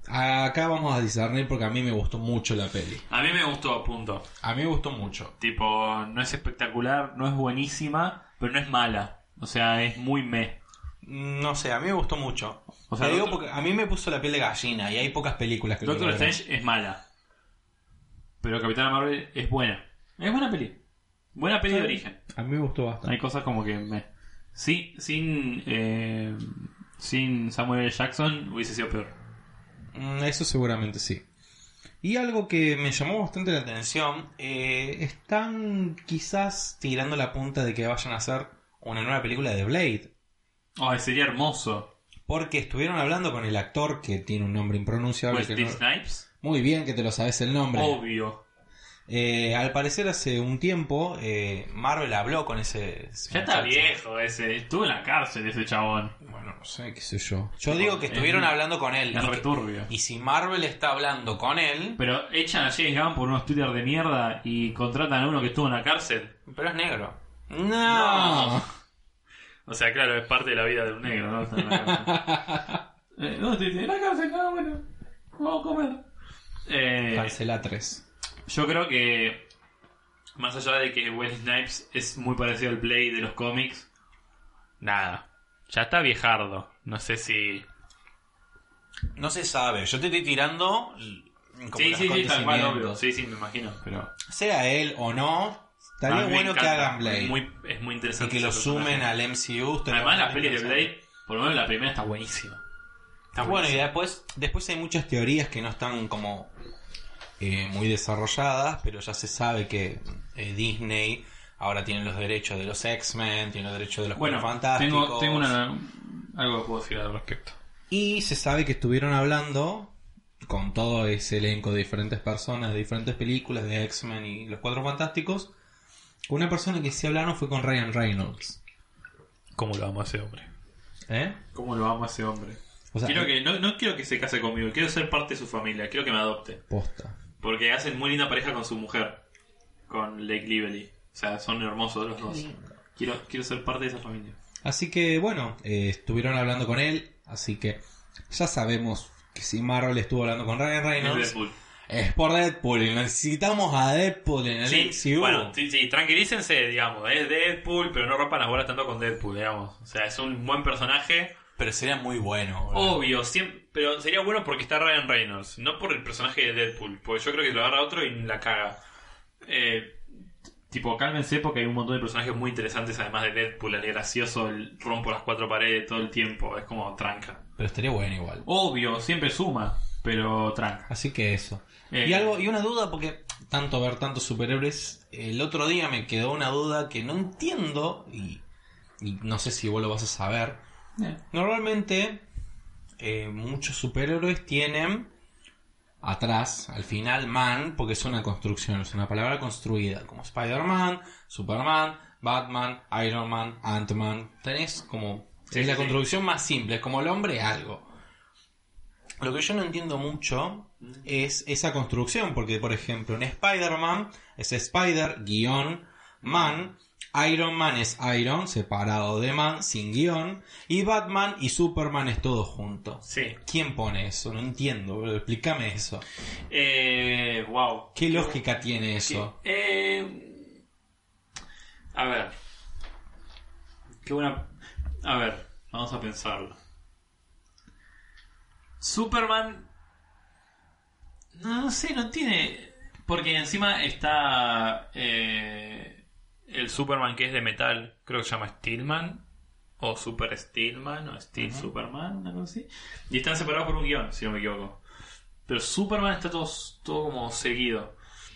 [SPEAKER 2] Acá vamos a discernir porque a mí me gustó mucho la peli.
[SPEAKER 3] A mí me gustó, punto.
[SPEAKER 2] A mí me gustó mucho.
[SPEAKER 3] Tipo, no es espectacular, no es buenísima, pero no es mala. O sea, es muy me.
[SPEAKER 2] No sé, a mí me gustó mucho.
[SPEAKER 3] O sea,
[SPEAKER 2] Te digo
[SPEAKER 3] Doctor-
[SPEAKER 2] porque a mí me puso la piel de gallina y hay pocas películas que
[SPEAKER 3] Doctor. Strange es mala. Pero Capitana Marvel es buena. Es buena peli. Buena peli de origen.
[SPEAKER 2] A mí me gustó bastante.
[SPEAKER 3] Hay cosas como que me. Sí, sin. eh, sin Samuel L. Jackson hubiese sido peor.
[SPEAKER 2] Mm, Eso seguramente sí. Y algo que me llamó bastante la atención, eh, están quizás tirando la punta de que vayan a hacer una nueva película de Blade.
[SPEAKER 3] Ay, sería hermoso.
[SPEAKER 2] Porque estuvieron hablando con el actor que tiene un nombre impronunciable.
[SPEAKER 3] Wesley
[SPEAKER 2] no-
[SPEAKER 3] Snipes.
[SPEAKER 2] Muy bien que te lo sabes el nombre.
[SPEAKER 3] Obvio.
[SPEAKER 2] Eh, al parecer hace un tiempo eh, Marvel habló con ese... ese
[SPEAKER 3] Ya está
[SPEAKER 2] muchacho.
[SPEAKER 3] viejo ese. Estuvo en la cárcel ese chabón.
[SPEAKER 2] Bueno, no sé, qué sé yo. Yo digo que estuvieron
[SPEAKER 3] Es-
[SPEAKER 2] hablando con él.
[SPEAKER 3] Es
[SPEAKER 2] y que-
[SPEAKER 3] returbio.
[SPEAKER 2] Y si Marvel está hablando con él...
[SPEAKER 3] Pero echan a James Gunn por unos Twitter de mierda y contratan a uno que estuvo en la cárcel.
[SPEAKER 2] Pero es negro. No. [laughs]
[SPEAKER 3] O sea, claro, es parte de la vida de un negro, ¿no? Estar en la cárcel. Eh, no, estoy en la cárcel, no, bueno. Vamos a comer. Eh,
[SPEAKER 2] Cancela 3.
[SPEAKER 3] Yo creo que, más allá de que Wesley Snipes es muy parecido al Blade de los cómics, nada. Ya está viejardo. No sé si.
[SPEAKER 2] No se sabe. Yo te estoy tirando
[SPEAKER 6] como
[SPEAKER 3] Sí, sí, sí, tal cual, obvio. Sí, sí, me imagino. Pero
[SPEAKER 2] Sea él o no, estaría bueno que hagan Blade.
[SPEAKER 3] Es muy, es muy
[SPEAKER 6] Y
[SPEAKER 3] interesante.
[SPEAKER 6] que lo sumen
[SPEAKER 3] personaje.
[SPEAKER 6] al MCU.
[SPEAKER 3] Además, la
[SPEAKER 6] muy
[SPEAKER 3] peli de. Blade, por lo menos la primera está buenísima. Está
[SPEAKER 6] Bueno, y después, después hay muchas teorías que no están como eh, muy desarrolladas, pero ya se sabe que eh, Disney ahora tiene los derechos de los X-Men, tiene los derechos de los
[SPEAKER 7] Bueno,
[SPEAKER 6] Cuatro Fantásticos.
[SPEAKER 7] tengo, tengo una, algo que puedo decir al respecto.
[SPEAKER 2] Y se sabe que estuvieron hablando con todo ese elenco de diferentes personas, de diferentes películas, de X-Men y los Cuatro Fantásticos. Una persona que sí hablaron fue con Ryan Reynolds.
[SPEAKER 3] ¿Cómo lo amo a ese hombre?
[SPEAKER 2] ¿Eh?
[SPEAKER 7] ¿Cómo lo amo a ese hombre?
[SPEAKER 2] O sea,
[SPEAKER 3] quiero que, no, no quiero que se case conmigo, quiero ser parte de su familia, quiero que me adopte.
[SPEAKER 2] posta.
[SPEAKER 3] Porque hacen muy linda pareja con su mujer, con Lake Lively. O sea, son hermosos los dos. Quiero, quiero ser parte de esa familia.
[SPEAKER 2] Así que bueno, eh, estuvieron hablando con él. Así que ya sabemos que si Marvel estuvo hablando con Ryan
[SPEAKER 3] Es
[SPEAKER 2] Reynolds,
[SPEAKER 3] Deadpool.
[SPEAKER 2] es por Deadpool. Y necesitamos a Deadpool en el
[SPEAKER 3] Sí,
[SPEAKER 2] MCU.
[SPEAKER 3] bueno, sí, sí, tranquilícense, digamos. Es Deadpool, pero no rompan las bolas tanto con Deadpool, digamos. O sea, es un buen personaje.
[SPEAKER 6] Pero sería muy bueno.
[SPEAKER 3] Obvio, siempre, pero sería bueno porque está Ryan Reynolds, no por el personaje de Deadpool. Porque yo creo que lo agarra otro y la caga. Eh, tipo, cálmense porque hay un montón de personajes muy interesantes además de Deadpool. El gracioso, el rompo las cuatro paredes todo el tiempo. Es como tranca.
[SPEAKER 2] Pero estaría bueno igual.
[SPEAKER 7] Obvio, siempre suma, pero tranca.
[SPEAKER 2] Así que eso.
[SPEAKER 7] Eh,
[SPEAKER 2] Y algo, y una duda, porque tanto ver tantos superhéroes, el otro día me quedó una duda que no entiendo, y, y no sé si vos lo vas a saber. Normalmente, eh, muchos superhéroes tienen atrás, al final, man, porque es una construcción, es una palabra construida, como Spider-Man, Superman, Batman, Iron Man, Ant-Man. Tenés como.
[SPEAKER 3] Sí,
[SPEAKER 2] es la
[SPEAKER 3] sí.
[SPEAKER 2] construcción más simple, es como el hombre algo. Lo que yo no entiendo mucho es esa construcción, porque por ejemplo en Spider-Man es Spider-Man, Iron Man es Iron, separado de Man, sin guion, y Batman y Superman es todo junto.
[SPEAKER 3] Sí.
[SPEAKER 2] ¿Quién pone eso? No entiendo, boludo, explícame eso.
[SPEAKER 3] Eh, wow.
[SPEAKER 2] ¿Qué lógica tiene eso?
[SPEAKER 3] Eh, a ver. Qué buena. A ver, vamos a pensarlo. Superman. No, no sé, no tiene. Porque encima está. eh, el Superman que es de metal. Creo que se llama Steelman. O Super Steelman. O Steel Superman. Algo así. Y están separados por un guion, si no me equivoco. Pero Superman está todo, todo como seguido.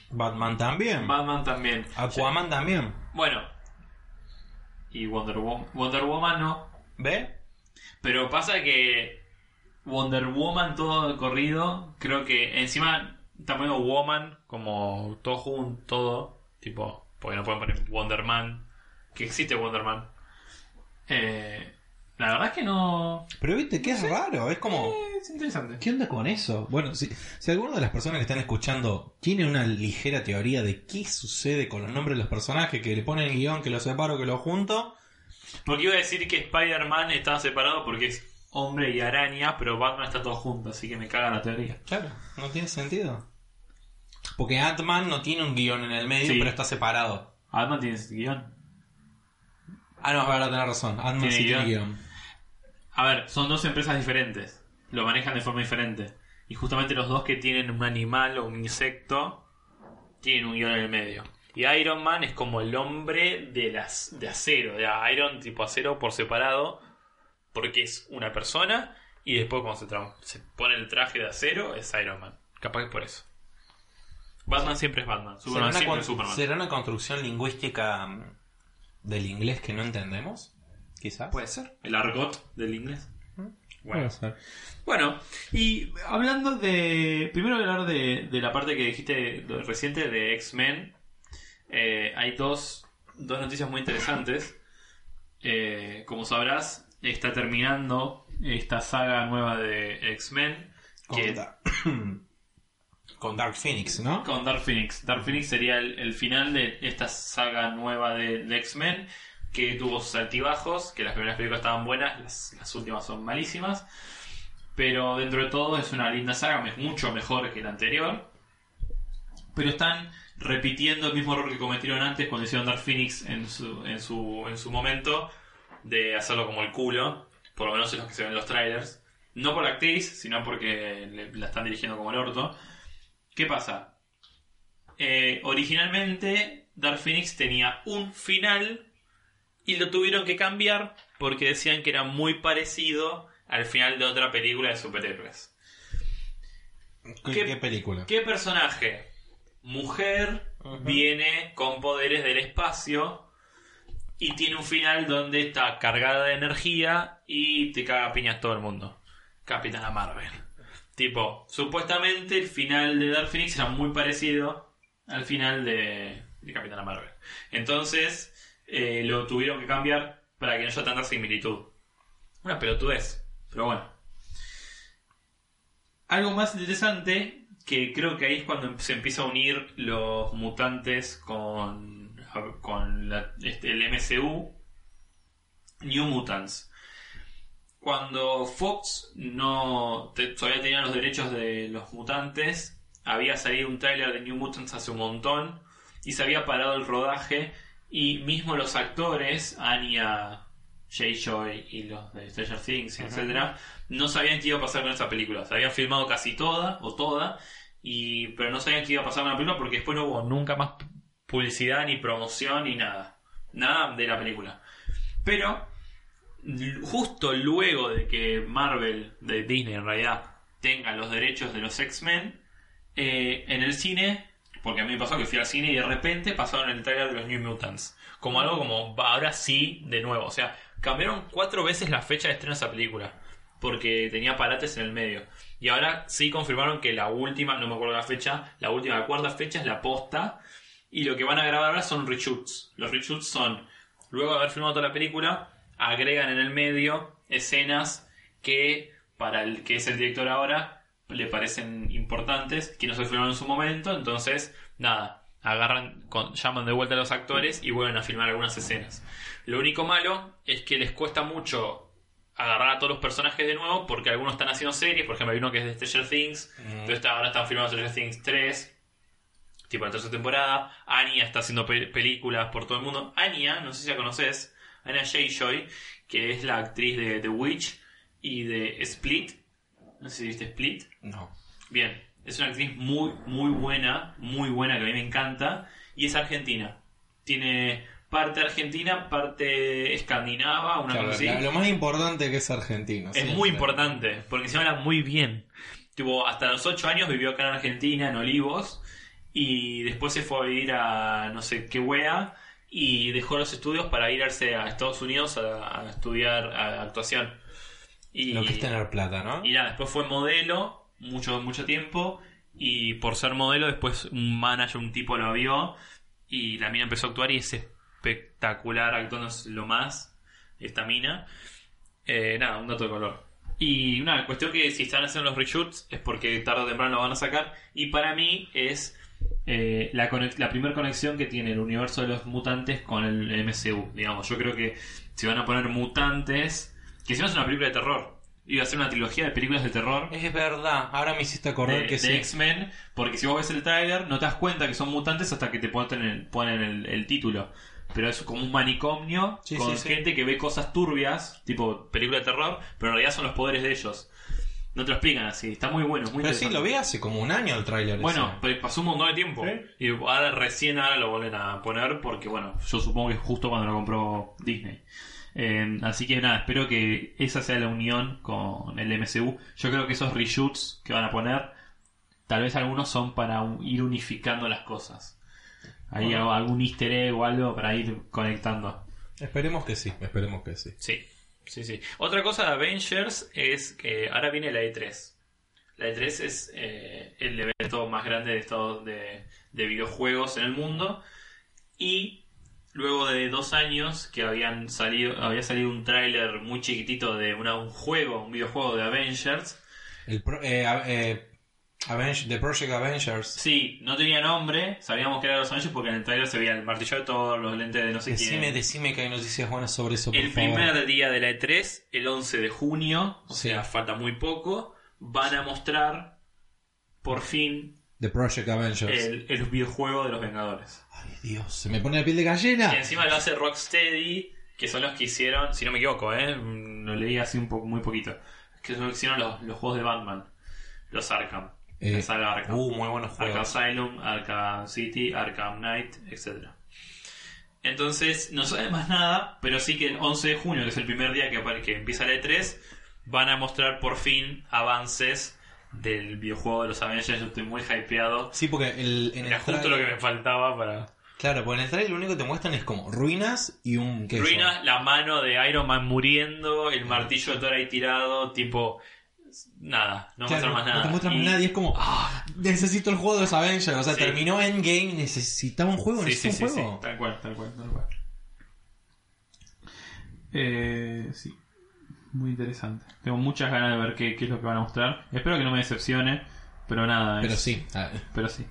[SPEAKER 2] Batman también.
[SPEAKER 3] Batman también.
[SPEAKER 2] Aquaman también.
[SPEAKER 3] Bueno. Y Wonder Woman. Wonder Woman no.
[SPEAKER 2] ¿Ve?
[SPEAKER 3] Pero pasa que Wonder Woman todo corrido, creo que encima poniendo Woman como todo junto, todo. Tipo, porque no pueden poner Wonder Man. Que existe Wonder Man. Eh, la verdad es que no.
[SPEAKER 2] Pero viste que es raro, es como...
[SPEAKER 3] Es interesante.
[SPEAKER 2] ¿Qué onda con eso? Bueno, si, si alguna de las personas que están escuchando tiene una ligera teoría de qué sucede con los nombres de los personajes, que le ponen el guion, que los separo, que los junto,
[SPEAKER 3] Porque iba a decir que Spider-Man estaba separado porque es hombre y araña, pero Batman está todo junto, así que me caga la teoría.
[SPEAKER 2] claro, no tiene sentido. Porque Ant-Man no tiene un guion en el medio,
[SPEAKER 3] Sí.
[SPEAKER 2] pero está separado.
[SPEAKER 3] Batman tiene ese guion.
[SPEAKER 2] Ah, no, ahora tenés razón. Ant-Man
[SPEAKER 3] Tiene
[SPEAKER 2] sí tiene
[SPEAKER 3] guion.
[SPEAKER 2] guion.
[SPEAKER 3] A ver, son dos empresas diferentes. Lo manejan de forma diferente. Y justamente los dos que tienen un animal o un insecto tienen un guion en el medio. Y Iron Man es como el hombre de las de acero, de Iron tipo acero por separado, porque es una persona y después cuando se, se pone el traje de acero es Iron Man. Capaz que por eso. Batman siempre es Batman.
[SPEAKER 6] ¿Será
[SPEAKER 3] Superman siempre
[SPEAKER 6] con-
[SPEAKER 3] es Superman.
[SPEAKER 6] será una construcción lingüística mm,
[SPEAKER 2] Del inglés que no entendemos, quizás.
[SPEAKER 3] Puede ser. El argot del inglés. Bueno.
[SPEAKER 2] Puede ser.
[SPEAKER 3] Bueno, y hablando de. Primero hablar de, de la parte que dijiste reciente de X-Men. Eh, hay dos, dos noticias muy interesantes. Eh, como sabrás, está terminando esta saga nueva de X-Men. Que- [clears throat]
[SPEAKER 2] con Dark Phoenix, ¿no?
[SPEAKER 3] Con Dark Phoenix. Dark Phoenix sería el, final de esta saga nueva de, X-Men, que tuvo sus altibajos, que las primeras películas estaban buenas, las, las últimas son malísimas. Pero dentro de todo es una linda saga, es mucho mejor que la anterior. Pero están repitiendo el mismo error que cometieron antes cuando hicieron Dark Phoenix en su, en su, en su momento, de hacerlo como el culo, por lo menos en los que se ven en los trailers. No por la actriz, sino porque la están dirigiendo como el orto. ¿Qué pasa? Eh, originalmente Dark Phoenix tenía un final y lo tuvieron que cambiar porque decían que era muy parecido al final de otra película de superhéroes.
[SPEAKER 8] ¿Qué,
[SPEAKER 3] ¿Qué-
[SPEAKER 8] película?
[SPEAKER 3] ¿Qué personaje? Mujer viene con poderes del espacio y tiene un final donde está cargada de energía y te caga piñas todo el mundo. Capitana Marvel. Tipo, supuestamente el final de Dark Phoenix era muy parecido al final de, de Capitana Marvel. Entonces, eh, lo tuvieron que cambiar para que no haya tanta similitud. Una pelotudez, pero bueno. Algo más interesante, que creo que ahí es cuando se empieza a unir los mutantes con, con este, el MCU, New Mutants. Cuando Fox no te- todavía tenía los derechos de los mutantes, había salido un tráiler de New Mutants hace un montón y se había parado el rodaje y mismo los actores, Anya, Jay Joy y los de Stranger Things, etcétera, no sabían qué iba a pasar con esa película. Se habían filmado casi toda o toda, y, pero no sabían qué iba a pasar con la película porque después no hubo nunca más publicidad ni promoción ni nada. Nada de la película. Pero justo luego de que Marvel, de Disney en realidad, tenga los derechos de los X-Men, eh, en el cine, porque a mí me pasó que fui al cine y de repente pasaron el trailer de los New Mutants. Como algo como, "Va, ahora sí, de nuevo. O sea, cambiaron cuatro veces la fecha de estreno de esa película. Porque tenía parates en el medio. Y ahora sí confirmaron que la última, no me acuerdo la fecha, la última, la cuarta fecha es la posta. Y lo que van a grabar ahora son reshoots. Los reshoots son, luego de haber filmado toda la película, agregan en el medio escenas que para el que es el director ahora le parecen importantes, que no se filmaron en su momento, entonces nada, agarran, con- llaman de vuelta a los actores y vuelven a filmar algunas escenas. Lo único malo es que les cuesta mucho agarrar a todos los personajes de nuevo porque algunos están haciendo series, por ejemplo hay uno que es de Stranger Things, entonces está- ahora están filmando Stranger Things 3, tipo la tercera temporada, Anya está haciendo pe- películas por todo el mundo, Anya, no sé si la conoces, Anya Joy, que es la actriz de The Witch y de Split, no sé si viste Split,
[SPEAKER 8] No.
[SPEAKER 3] Bien, es una actriz muy, muy buena, muy buena, que a mí me encanta, y es argentina. Tiene parte argentina, parte escandinava, una
[SPEAKER 8] Claro,
[SPEAKER 3] cosa así.
[SPEAKER 8] lo más importante que es argentino.
[SPEAKER 3] Es
[SPEAKER 8] sí,
[SPEAKER 3] muy importante, porque se habla muy bien. Tipo, hasta los 8 años vivió acá en Argentina, en Olivos, y después se fue a vivir a no sé qué wea, y dejó los estudios para irse a Estados Unidos a, a estudiar a- actuación. Y,
[SPEAKER 8] Lo que es tener plata, ¿no?
[SPEAKER 3] y nada, después fue modelo mucho, mucho tiempo. Y por ser modelo, después un manager, un tipo lo vio. Y la mina empezó a actuar y es espectacular actuando es lo más. Esta mina. Eh, nada, un dato de color. Y una cuestión que si están haciendo los reshoots es porque tarde o temprano lo van a sacar. Y para mí es eh, la, primera conexión que tiene el universo de los mutantes con el MCU. Digamos, yo creo que si van a poner mutantes, que si no es una película de terror, iba a ser una trilogía de películas de terror
[SPEAKER 8] Es verdad, ahora me hiciste acordar
[SPEAKER 3] de,
[SPEAKER 8] que
[SPEAKER 3] de
[SPEAKER 8] sí.
[SPEAKER 3] X-Men, porque si vos ves el tráiler no te das cuenta que son mutantes hasta que te ponen el, ponen el, el título. Pero es como un manicomio
[SPEAKER 8] Sí,
[SPEAKER 3] con
[SPEAKER 8] sí.
[SPEAKER 3] gente que ve cosas turbias, tipo película de terror, pero en realidad son los poderes de ellos. No te lo explican así, está muy bueno, muy
[SPEAKER 8] Pero sí, lo vi hace como un año el tráiler.
[SPEAKER 3] Bueno,
[SPEAKER 8] ese.
[SPEAKER 3] pero pasó un montón de tiempo. Y ahora recién ahora lo vuelven a poner porque, bueno, yo supongo que es justo cuando lo compró Disney. Eh, así que nada, espero que esa sea la unión con el MCU. Yo creo que esos reshoots que van a poner, tal vez algunos son para un- ir unificando las cosas. Hago algún easter egg o algo para ir conectando.
[SPEAKER 8] Esperemos que sí, esperemos que sí.
[SPEAKER 3] Sí, sí, sí. Otra cosa de Avengers es que ahora viene la E3. La E3 es eh, el evento más grande de, todo, de, de videojuegos en el mundo. Y luego de dos años que habían salido, había salido un tráiler muy chiquitito de una- un juego, un videojuego de Avengers.
[SPEAKER 8] Eh, eh, Avenge- The Project Avengers.
[SPEAKER 3] Sí, no tenía nombre, sabíamos que era los Avengers porque en el tráiler se veía el martillo de Thor, los lentes de no sé
[SPEAKER 8] Decime,
[SPEAKER 3] quién.
[SPEAKER 8] decime que hay noticias buenas sobre eso, por
[SPEAKER 3] El
[SPEAKER 8] favor.
[SPEAKER 3] primer día de la E3, el 11 de junio, o
[SPEAKER 8] Sí.
[SPEAKER 3] sea, falta muy poco, van a mostrar por fin
[SPEAKER 8] The Project Avengers.
[SPEAKER 3] el, el videojuego de los Vengadores.
[SPEAKER 8] Ay, Dios, se me pone la piel de gallina.
[SPEAKER 3] Que encima lo hace Rocksteady, que son los que hicieron, si no me equivoco, ¿eh? Mm, lo leí así un poco, muy poquito, que son los que hicieron los, los juegos de Batman, los Arkham.
[SPEAKER 2] Eh,
[SPEAKER 3] saga Arkham.
[SPEAKER 9] Uh, muy buenos
[SPEAKER 3] Arkham
[SPEAKER 9] juegos.
[SPEAKER 3] Asylum, Arkham City, Arkham Knight, etc. Entonces, no sabe más nada, pero sí que el 11 de junio, que es el primer día que, empieza la E3, van a mostrar por fin avances del videojuego de los Avengers. Yo estoy muy hypeado.
[SPEAKER 2] Sí, porque el, en
[SPEAKER 3] Era
[SPEAKER 2] el
[SPEAKER 3] justo lo que me faltaba para...
[SPEAKER 2] Claro, porque en el trailer lo único que te muestran es como ruinas y un queso.
[SPEAKER 3] Ruinas, la mano de Iron Man muriendo, el martillo de Thor ahí tirado, tipo... Nada, no
[SPEAKER 2] Claro,
[SPEAKER 3] muestran más nada.
[SPEAKER 2] No te muestran
[SPEAKER 3] Y-
[SPEAKER 2] más nada y es como, "Ah, necesito el juego de los Avengers. O sea,
[SPEAKER 3] Sí.
[SPEAKER 2] terminó Endgame, necesitaba un juego,
[SPEAKER 3] Sí, sí,
[SPEAKER 2] necesito
[SPEAKER 3] sí,
[SPEAKER 2] un juego.
[SPEAKER 10] Tal cual, tal cual, tal cual. Eh, sí. Muy interesante. Tengo muchas ganas de ver qué, qué es lo que van a mostrar. Espero que no me decepcione, pero nada.
[SPEAKER 2] Pero
[SPEAKER 10] es-
[SPEAKER 2] sí.
[SPEAKER 10] Pero sí.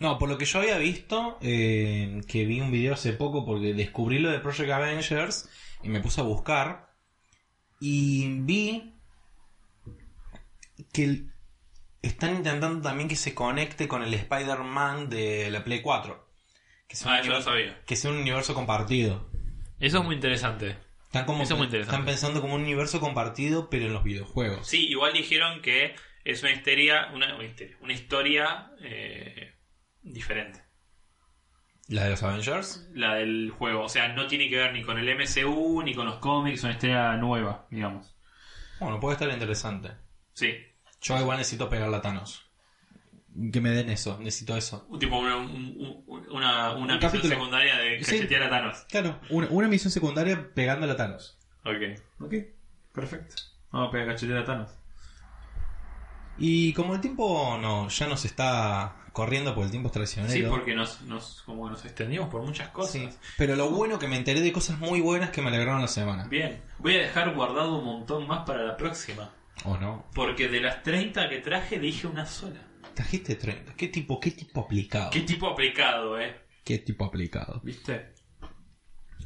[SPEAKER 2] No, por lo que yo había visto, eh, que vi un video hace poco porque descubrí lo de Project Avengers y me puse a buscar y vi que están intentando también que se conecte con el Spider-Man de la Play 4. Que sea,
[SPEAKER 3] Ah,
[SPEAKER 2] un
[SPEAKER 3] yo lo
[SPEAKER 2] universo,
[SPEAKER 3] sabía.
[SPEAKER 2] que sea un universo compartido.
[SPEAKER 3] Eso es muy interesante.
[SPEAKER 2] Están, como,
[SPEAKER 3] Eso es muy interesante.
[SPEAKER 2] están pensando como un universo compartido, pero en los videojuegos.
[SPEAKER 3] Sí, igual dijeron que es una histeria, una, una histeria, una historia eh, diferente.
[SPEAKER 2] La de los Avengers.
[SPEAKER 3] La del juego. O sea, no tiene que ver ni con el MCU ni con los cómics.
[SPEAKER 10] Es una historia nueva, digamos.
[SPEAKER 2] Bueno, puede estar interesante.
[SPEAKER 3] Sí.
[SPEAKER 2] Yo igual necesito pegarle a Thanos. Que me den eso, necesito eso.
[SPEAKER 3] Tipo, una, un- un- una, una
[SPEAKER 2] Un
[SPEAKER 3] misión
[SPEAKER 2] capítulo.
[SPEAKER 3] secundaria de
[SPEAKER 2] Sí.
[SPEAKER 3] cachetear a Thanos.
[SPEAKER 2] Claro, una, una misión secundaria pegándole a Thanos.
[SPEAKER 3] Ok.
[SPEAKER 10] Ok, perfecto. Vamos a pegar cachetera a Thanos.
[SPEAKER 2] Y como el tiempo no, ya nos está corriendo porque el tiempo es traicionero.
[SPEAKER 3] Sí, porque nos, nos, como nos extendimos por muchas cosas.
[SPEAKER 2] Sí. Pero lo bueno que me enteré de cosas muy buenas que me alegraron la semana.
[SPEAKER 3] Bien. Voy a dejar guardado un montón más para la próxima.
[SPEAKER 2] ¿O no?
[SPEAKER 3] Porque de las 30 que traje, dije una sola.
[SPEAKER 2] Trajiste 30. ¿Qué tipo, qué tipo aplicado?
[SPEAKER 3] Qué tipo aplicado, eh.
[SPEAKER 2] ¿Qué tipo aplicado?
[SPEAKER 3] ¿Viste?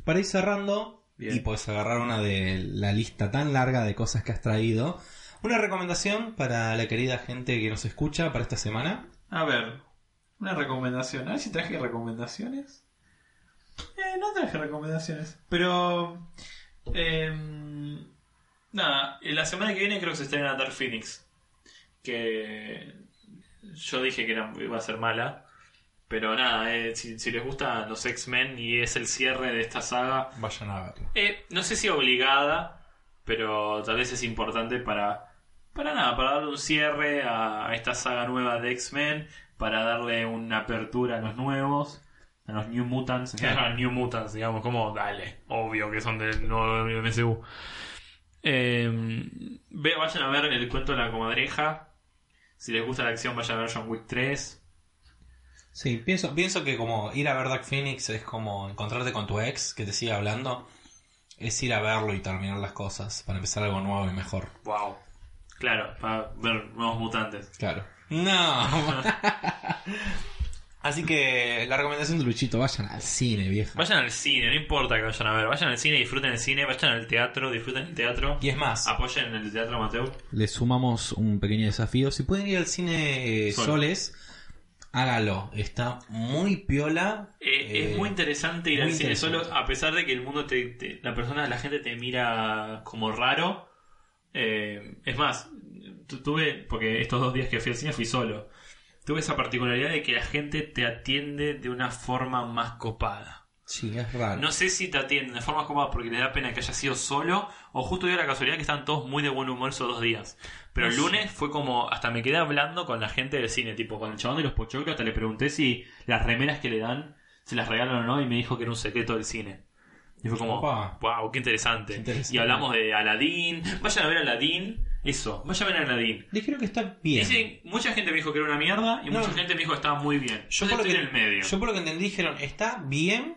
[SPEAKER 2] Para ir cerrando,
[SPEAKER 3] Bien.
[SPEAKER 2] y puedes agarrar una de la lista tan larga de cosas que has traído, una recomendación para la querida gente que nos escucha para esta semana.
[SPEAKER 10] A ver, una recomendación. A ver si traje recomendaciones. Eh, no traje recomendaciones. Pero.
[SPEAKER 3] Eh, nada, en la semana que viene creo que se estrena Dark Phoenix. Que yo dije que era, iba a ser mala. Pero nada, eh, si, si les gustan los X-Men y es el cierre de esta saga,
[SPEAKER 2] Vayan a verlo.
[SPEAKER 3] eh, no sé si obligada, pero tal vez es importante para, para nada, para darle un cierre a, a esta saga nueva de X-Men, para darle una apertura a los nuevos, a los New Mutants, [laughs] a New Mutants, digamos, como dale, obvio que son del nuevo MCU. Eh, ve- vayan a ver el cuento de la comadreja. Si les gusta la acción, vayan a ver John Wick 3.
[SPEAKER 2] Sí, pienso, pienso que como ir a ver Dark Phoenix es como encontrarte con tu ex que te sigue hablando. Es ir a verlo y terminar las cosas para empezar algo nuevo y mejor.
[SPEAKER 3] Wow. Claro, para ver nuevos mutantes.
[SPEAKER 2] Claro. No. [laughs] Así que la recomendación de Luchito, vayan al cine, vieja.
[SPEAKER 3] Vayan al cine, no importa que vayan a ver. Vayan al cine, disfruten el cine. Vayan al teatro, disfruten el teatro.
[SPEAKER 2] Y es más,
[SPEAKER 3] Apoyen el teatro amateur.
[SPEAKER 2] les sumamos un pequeño desafío. Si pueden ir al cine eh, soles, hágalo. Está muy piola.
[SPEAKER 3] Eh,
[SPEAKER 2] Eh,
[SPEAKER 3] es muy interesante ir
[SPEAKER 2] muy
[SPEAKER 3] al cine solo, a pesar de que el mundo te, te- la persona, la gente te mira como raro. Eh, es más, tu- tuve, porque estos dos días que fui al cine fui solo. Tuve esa particularidad de que la gente te atiende de una forma más copada.
[SPEAKER 2] Sí, es raro.
[SPEAKER 3] No sé si te atienden de forma copada porque les da pena que haya sido solo o justo dio la casualidad que están todos muy de buen humor esos dos días. Pero el lunes fue como, hasta me quedé hablando con la gente del cine, tipo con el chabón de los pochoclos, hasta le pregunté si las remeras que le dan se las regalan o no y me dijo que era un secreto del cine. Y fue como,
[SPEAKER 2] Opa.
[SPEAKER 3] wow, qué interesante.
[SPEAKER 2] Qué interesante.
[SPEAKER 3] Y hablamos de Aladdin, vayan a ver Aladdin, eso, vayan a ver Aladdin.
[SPEAKER 2] Dijeron que está bien.
[SPEAKER 3] Dicen, mucha gente me dijo que era una mierda y
[SPEAKER 2] No.
[SPEAKER 3] mucha gente me dijo que estaba muy bien. Yo,
[SPEAKER 2] por lo
[SPEAKER 3] estoy
[SPEAKER 2] que,
[SPEAKER 3] en el medio.
[SPEAKER 2] yo por lo que entendí dijeron, está bien.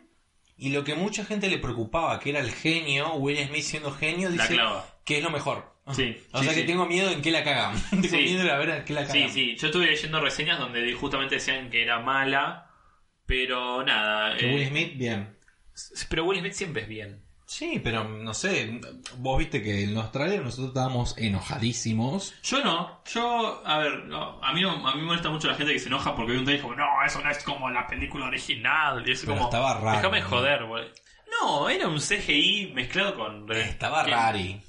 [SPEAKER 2] Y lo que mucha gente le preocupaba, que era el genio, Will Smith siendo genio,
[SPEAKER 3] La
[SPEAKER 2] dice
[SPEAKER 3] clava.
[SPEAKER 2] que es lo mejor.
[SPEAKER 3] Sí,
[SPEAKER 2] O
[SPEAKER 3] sí,
[SPEAKER 2] sea que
[SPEAKER 3] sí.
[SPEAKER 2] tengo miedo en que la cagan. [laughs] tengo
[SPEAKER 3] Sí.
[SPEAKER 2] miedo de ver en qué la
[SPEAKER 3] Sí,
[SPEAKER 2] cagan.
[SPEAKER 3] sí, yo estuve leyendo reseñas donde justamente decían que era mala, pero nada.
[SPEAKER 2] Que
[SPEAKER 3] eh,
[SPEAKER 2] Will Smith, bien.
[SPEAKER 3] Pero Will Smith siempre es bien.
[SPEAKER 2] Sí, pero no sé. Vos viste que en los trailers nosotros estábamos enojadísimos.
[SPEAKER 3] Yo no, yo, a ver, no, a mí no, a mí me molesta mucho la gente que se enoja porque hay un trailer como, no, eso no es como la película original. Y es
[SPEAKER 2] Pero
[SPEAKER 3] como,
[SPEAKER 2] estaba raro,
[SPEAKER 3] déjame
[SPEAKER 2] ¿no?
[SPEAKER 3] joder, güey. No, era un CGI mezclado con...
[SPEAKER 2] Estaba rari.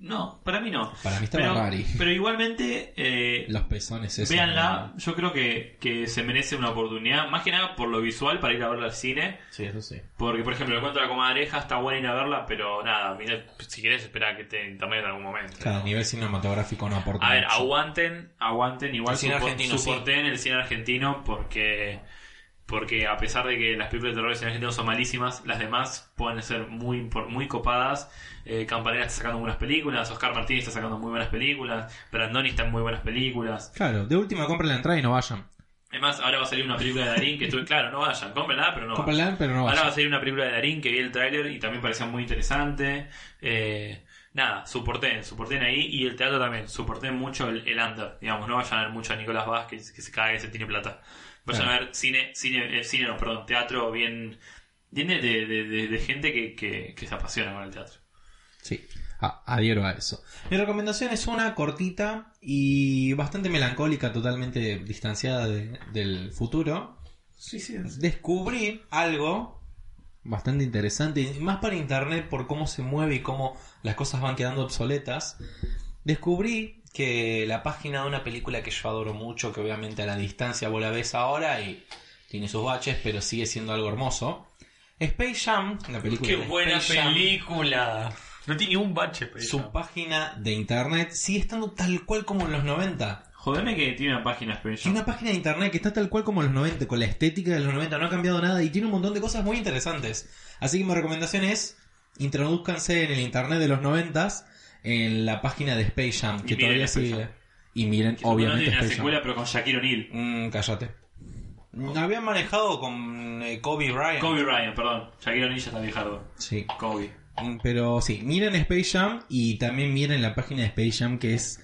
[SPEAKER 3] No, para mí no.
[SPEAKER 2] Para mí estaba
[SPEAKER 3] pero,
[SPEAKER 2] rari.
[SPEAKER 3] pero igualmente, eh,
[SPEAKER 2] Los pezones esos.
[SPEAKER 3] véanla. Yo creo que, que se merece una oportunidad. Más que nada por lo visual para ir a verla al cine.
[SPEAKER 2] Sí, eso sí.
[SPEAKER 3] Porque, por ejemplo, el cuento de la comadreja está buena ir a verla, pero nada, mira, si querés esperar que esté en internet en algún momento.
[SPEAKER 2] Claro, a nivel cinematográfico no aporta
[SPEAKER 3] A ver,
[SPEAKER 2] mucho.
[SPEAKER 3] aguanten, aguanten, igual
[SPEAKER 11] El cine
[SPEAKER 3] supo-
[SPEAKER 11] argentino, sí.
[SPEAKER 3] el cine argentino porque porque a pesar de que las películas de terror del cine argentino son malísimas, las demás pueden ser muy muy copadas. Eh, Campanella está sacando buenas películas, Oscar Martínez está sacando muy buenas películas, Brandoni está en muy buenas películas.
[SPEAKER 2] Claro, de última compren la entrada y no vayan.
[SPEAKER 3] Además, ahora va a salir una película de Darín que tú, claro, no vayan, cómprenla, pero no vayan.
[SPEAKER 2] Cómprenla, pero no
[SPEAKER 3] Ahora va a
[SPEAKER 2] vayan.
[SPEAKER 3] salir una película de Darín que vi el tráiler y también parecía muy interesante. Eh, nada, soporten, soporten ahí y el teatro también, soporten mucho el, el under, digamos, no vayan a ver mucho a Nicolás Vázquez que se cae se tiene plata. Vayan a ver cine, cine, eh, cine, no, perdón, teatro bien, bien de, de, de- de gente que, que, que se apasiona con el teatro.
[SPEAKER 2] Sí, adhiero a eso. Mi recomendación es una cortita y bastante melancólica, totalmente distanciada de- del futuro.
[SPEAKER 3] Sí, sí,
[SPEAKER 2] Descubrí algo bastante interesante, y más para internet por cómo se mueve y cómo las cosas van quedando obsoletas. Descubrí que la página de una película que yo adoro mucho, que obviamente a la distancia vos la ves ahora y tiene sus baches, pero sigue siendo algo hermoso. Space Jam, una película
[SPEAKER 3] Qué
[SPEAKER 2] de
[SPEAKER 3] buena
[SPEAKER 2] Space Jam,
[SPEAKER 3] película. No tiene un bache, pero.
[SPEAKER 2] su página de internet sigue estando tal cual como en los 90.
[SPEAKER 3] Jodeme que tiene una página
[SPEAKER 2] Tiene
[SPEAKER 3] special.
[SPEAKER 2] una página de internet que está tal cual como en los 90, con la estética de los 90, no ha cambiado nada y tiene un montón de cosas muy interesantes. Así que mi recomendación es, introduzcanse en el internet de los 90 en la página de Space Jam,
[SPEAKER 3] Y
[SPEAKER 2] que todavía
[SPEAKER 3] Space
[SPEAKER 2] sigue.
[SPEAKER 3] Jam.
[SPEAKER 2] Y miren,
[SPEAKER 3] Que
[SPEAKER 2] obviamente,
[SPEAKER 3] tiene una
[SPEAKER 2] Space
[SPEAKER 3] secuela,
[SPEAKER 2] Jam.
[SPEAKER 3] pero con Shaquille O'Neal.
[SPEAKER 2] Mm, cállate. Habían manejado con eh, Kobe Bryant.
[SPEAKER 3] Kobe Bryant, perdón. Shaquille O'Neal ya está viejardo.
[SPEAKER 2] Sí.
[SPEAKER 3] Kobe.
[SPEAKER 2] Mm, Pero sí, miren Space Jam y también miren la página de Space Jam que es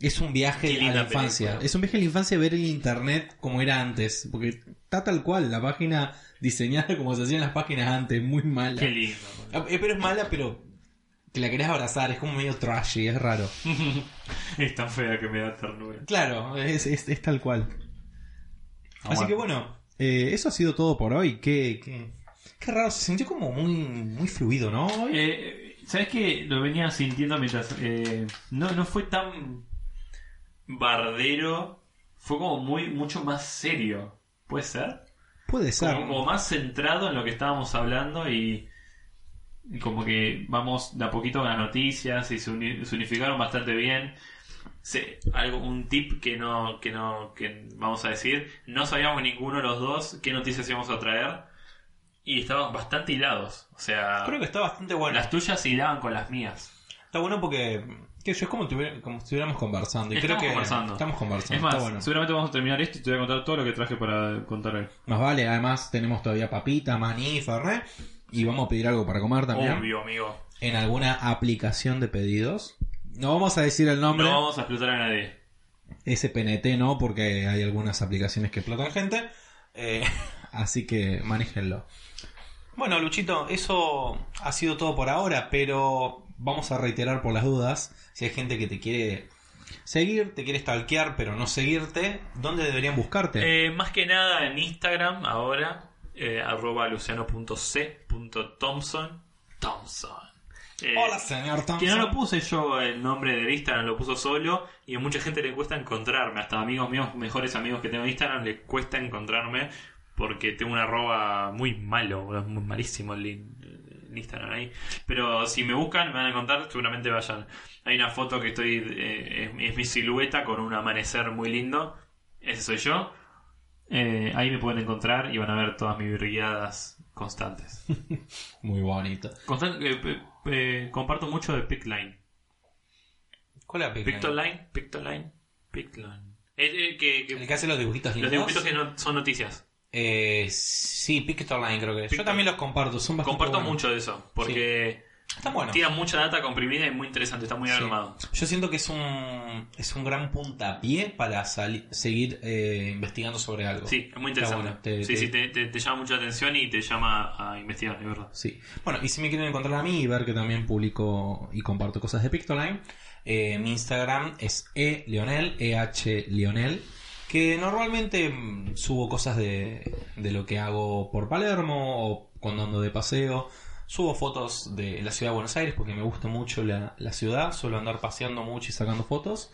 [SPEAKER 2] es un viaje a la infancia.
[SPEAKER 3] película.
[SPEAKER 2] Es un viaje a la infancia ver el internet como era antes, porque está tal cual la página diseñada como se hacían las páginas antes, muy mala.
[SPEAKER 3] Qué lindo.
[SPEAKER 2] Ah, eh, Pero es mala, pero que la querés abrazar, es como medio trashy, es raro. [laughs]
[SPEAKER 3] es tan fea que me da ternura.
[SPEAKER 2] Claro, es, es- es tal cual. Así que bueno, eh, eso ha sido todo por hoy. Qué, qué, qué raro, se sintió como muy, muy fluido, ¿no?
[SPEAKER 3] Eh, ¿Sabes qué? Lo venía sintiendo mientras... eh, no, no fue tan bardero. Fue como muy mucho más serio. ¿Puede ser?
[SPEAKER 2] Puede ser.
[SPEAKER 3] Como, como más centrado en lo que estábamos hablando y como que vamos de a poquito con las noticias y se, uni- se unificaron bastante bien. Se- algo, un tip que no, que no, que vamos a decir, no sabíamos ninguno de los dos qué noticias íbamos a traer y estaban bastante hilados. O sea,
[SPEAKER 2] Creo que está bastante bueno.
[SPEAKER 3] las tuyas hilaban con las mías.
[SPEAKER 2] Está bueno porque que yo es como, tuviera- como si estuviéramos conversando. Y
[SPEAKER 3] Estamos
[SPEAKER 2] creo que
[SPEAKER 3] conversando.
[SPEAKER 2] estamos conversando.
[SPEAKER 3] Es más,
[SPEAKER 2] está bueno.
[SPEAKER 3] seguramente vamos a terminar esto y te voy a contar todo lo que traje para contar hoy.
[SPEAKER 2] Más vale, además tenemos todavía papita, maní, fernet. Y vamos a pedir algo para comer también.
[SPEAKER 3] Obvio, amigo.
[SPEAKER 2] En alguna aplicación de pedidos. No vamos a decir el nombre.
[SPEAKER 3] No vamos a explotar a nadie.
[SPEAKER 2] SPNT no, porque hay algunas aplicaciones que explotan gente. Eh, [laughs] así que manéjenlo. Bueno, Luchito, eso ha sido todo por ahora, pero vamos a reiterar por las dudas. Si hay gente que te quiere seguir, te quiere stalkear, pero no seguirte, ¿dónde deberían buscarte?
[SPEAKER 3] Eh, más que nada en Instagram ahora, eh, arroba luciano.c.thompson. Thompson. Eh,
[SPEAKER 2] Hola, señor Thompson.
[SPEAKER 3] Que no lo puse yo el nombre del Instagram, lo puso solo y a mucha gente le cuesta encontrarme. Hasta amigos míos, mejores amigos que tengo en Instagram, les cuesta encontrarme porque tengo un arroba muy malo, es muy malísimo el, in- el Instagram ahí. Pero si me buscan, me van a encontrar, seguramente vayan. Hay una foto que estoy, eh, es, es mi silueta con un amanecer muy lindo. Ese soy yo. Eh, ahí me pueden encontrar y van a ver todas mis brigadas constantes. [laughs]
[SPEAKER 2] Muy bonito.
[SPEAKER 3] Eh, eh, comparto mucho de Picline.
[SPEAKER 2] ¿Cuál es la película?
[SPEAKER 3] Pictoline, Pictoline, Pictoline. El, el que, que-
[SPEAKER 2] ¿El que hace los dibujitos lindos?
[SPEAKER 3] los dibujitos que no, son noticias.
[SPEAKER 2] Eh, sí, Pictoline creo que es. Yo
[SPEAKER 3] Pictoline.
[SPEAKER 2] también los comparto, son bastante
[SPEAKER 3] Comparto
[SPEAKER 2] buenos.
[SPEAKER 3] mucho de eso, porque
[SPEAKER 2] Están buenos.
[SPEAKER 3] tiran mucha data comprimida y muy interesante, está muy
[SPEAKER 2] Sí.
[SPEAKER 3] armado.
[SPEAKER 2] Yo siento que es un, es un gran puntapié para sali- seguir eh, investigando sobre algo.
[SPEAKER 3] Sí, es muy
[SPEAKER 2] Está
[SPEAKER 3] interesante.
[SPEAKER 2] bueno, te-
[SPEAKER 3] sí,
[SPEAKER 2] te-
[SPEAKER 3] sí, te, te- te llama mucha atención y te llama a investigar, es verdad.
[SPEAKER 2] Sí. Bueno, y si me quieren encontrar a mí y ver que también publico y comparto cosas de Pictoline, eh, mi Instagram es eleonel, eh leonel, que normalmente mm, subo cosas de, de lo que hago por Palermo o cuando ando de paseo. Subo fotos de la ciudad de Buenos Aires porque me gusta mucho la, la ciudad. Suelo andar paseando mucho y sacando fotos.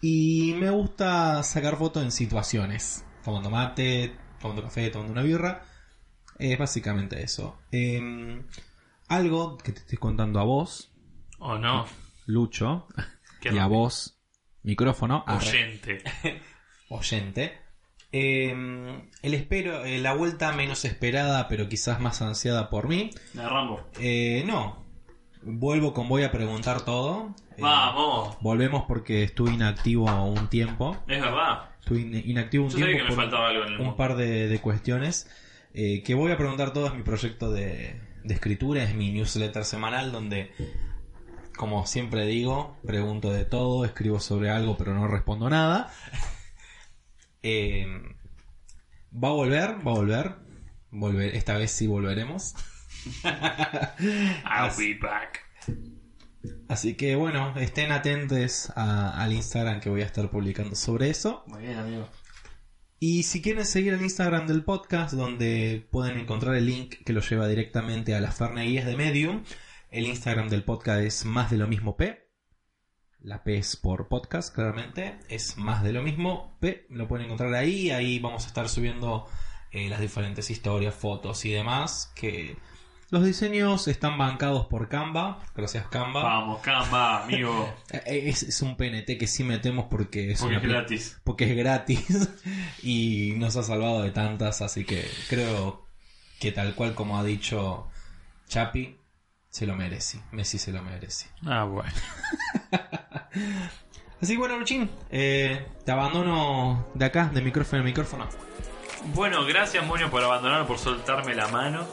[SPEAKER 2] Y me gusta sacar fotos en situaciones. Tomando mate, tomando café, tomando una birra. Es básicamente eso. Eh, algo que te estoy contando a vos,
[SPEAKER 3] ¿O no?
[SPEAKER 2] Lucho, y a vos, micrófono,
[SPEAKER 3] Oyente. [laughs]
[SPEAKER 2] oyente. Eh, el espero, eh, la vuelta menos esperada, pero quizás más ansiada por mí.
[SPEAKER 3] De Rambo.
[SPEAKER 2] Eh, no, vuelvo con voy a preguntar todo. Eh,
[SPEAKER 3] Vamos.
[SPEAKER 2] Volvemos porque estuve inactivo un tiempo.
[SPEAKER 3] Es verdad.
[SPEAKER 2] Estuve in- inactivo un
[SPEAKER 3] Yo
[SPEAKER 2] tiempo
[SPEAKER 3] que me faltaba algo en el
[SPEAKER 2] un par de, de cuestiones. Eh, que voy a preguntar todo es mi proyecto de, de escritura, es mi newsletter semanal donde, como siempre digo, pregunto de todo, escribo sobre algo pero no respondo nada. Eh, va a volver, va a volver. Volver, esta vez sí volveremos. [laughs]
[SPEAKER 3] I'll be back.
[SPEAKER 2] Así que bueno, estén atentos a- al Instagram que voy a estar publicando sobre eso.
[SPEAKER 3] Muy bien, amigo.
[SPEAKER 2] Y si quieren seguir el Instagram del podcast, donde pueden encontrar el link que lo lleva directamente a las Ferneguías de Medium, el Instagram del podcast es más de lo mismo P. La P es por podcast, claramente. Es más de lo mismo P. Lo pueden encontrar ahí. Ahí vamos a estar subiendo eh, las diferentes historias, fotos y demás. Que los diseños están bancados por Canva. Gracias Canva.
[SPEAKER 3] Vamos, Canva, amigo. [laughs]
[SPEAKER 2] Eh, Es, es un PNT que sí metemos porque es,
[SPEAKER 3] Porque es gratis.
[SPEAKER 2] porque es gratis [laughs] y nos ha salvado de tantas, así que creo que tal cual como ha dicho Chapi, se lo merece. Messi se lo merece.
[SPEAKER 3] Ah, bueno. [laughs]
[SPEAKER 2] Así que bueno, Luchín, eh, te abandono de acá, de micrófono a micrófono.
[SPEAKER 3] Bueno, gracias, Moño, por abandonar, por soltarme la mano.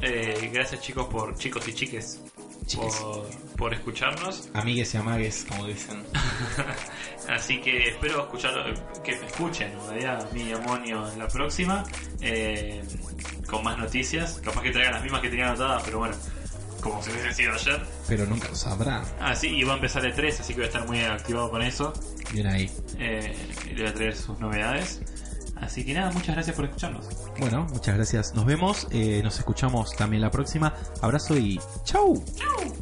[SPEAKER 3] Eh, gracias, chicos, por chicos y chiques. Por, por escucharnos. [laughs]
[SPEAKER 2] Amigues y amagues, como dicen.
[SPEAKER 3] Así que espero escuchar, que me escuchen, a mí y a Monio en la próxima. eh, con más noticias. Capaz que traigan las mismas que tenía anotadas, pero bueno, como si hubiese sido ayer.
[SPEAKER 2] Pero nunca lo sabrá.
[SPEAKER 3] Ah, sí, y va a empezar el 3, así que voy a estar muy activado con eso.
[SPEAKER 2] Bien ahí.
[SPEAKER 3] Eh, le voy a traer sus novedades. Así que nada, muchas gracias por escucharnos.
[SPEAKER 2] Bueno, muchas gracias. Nos vemos, eh, nos escuchamos también la próxima. Abrazo y chau.
[SPEAKER 3] Chau.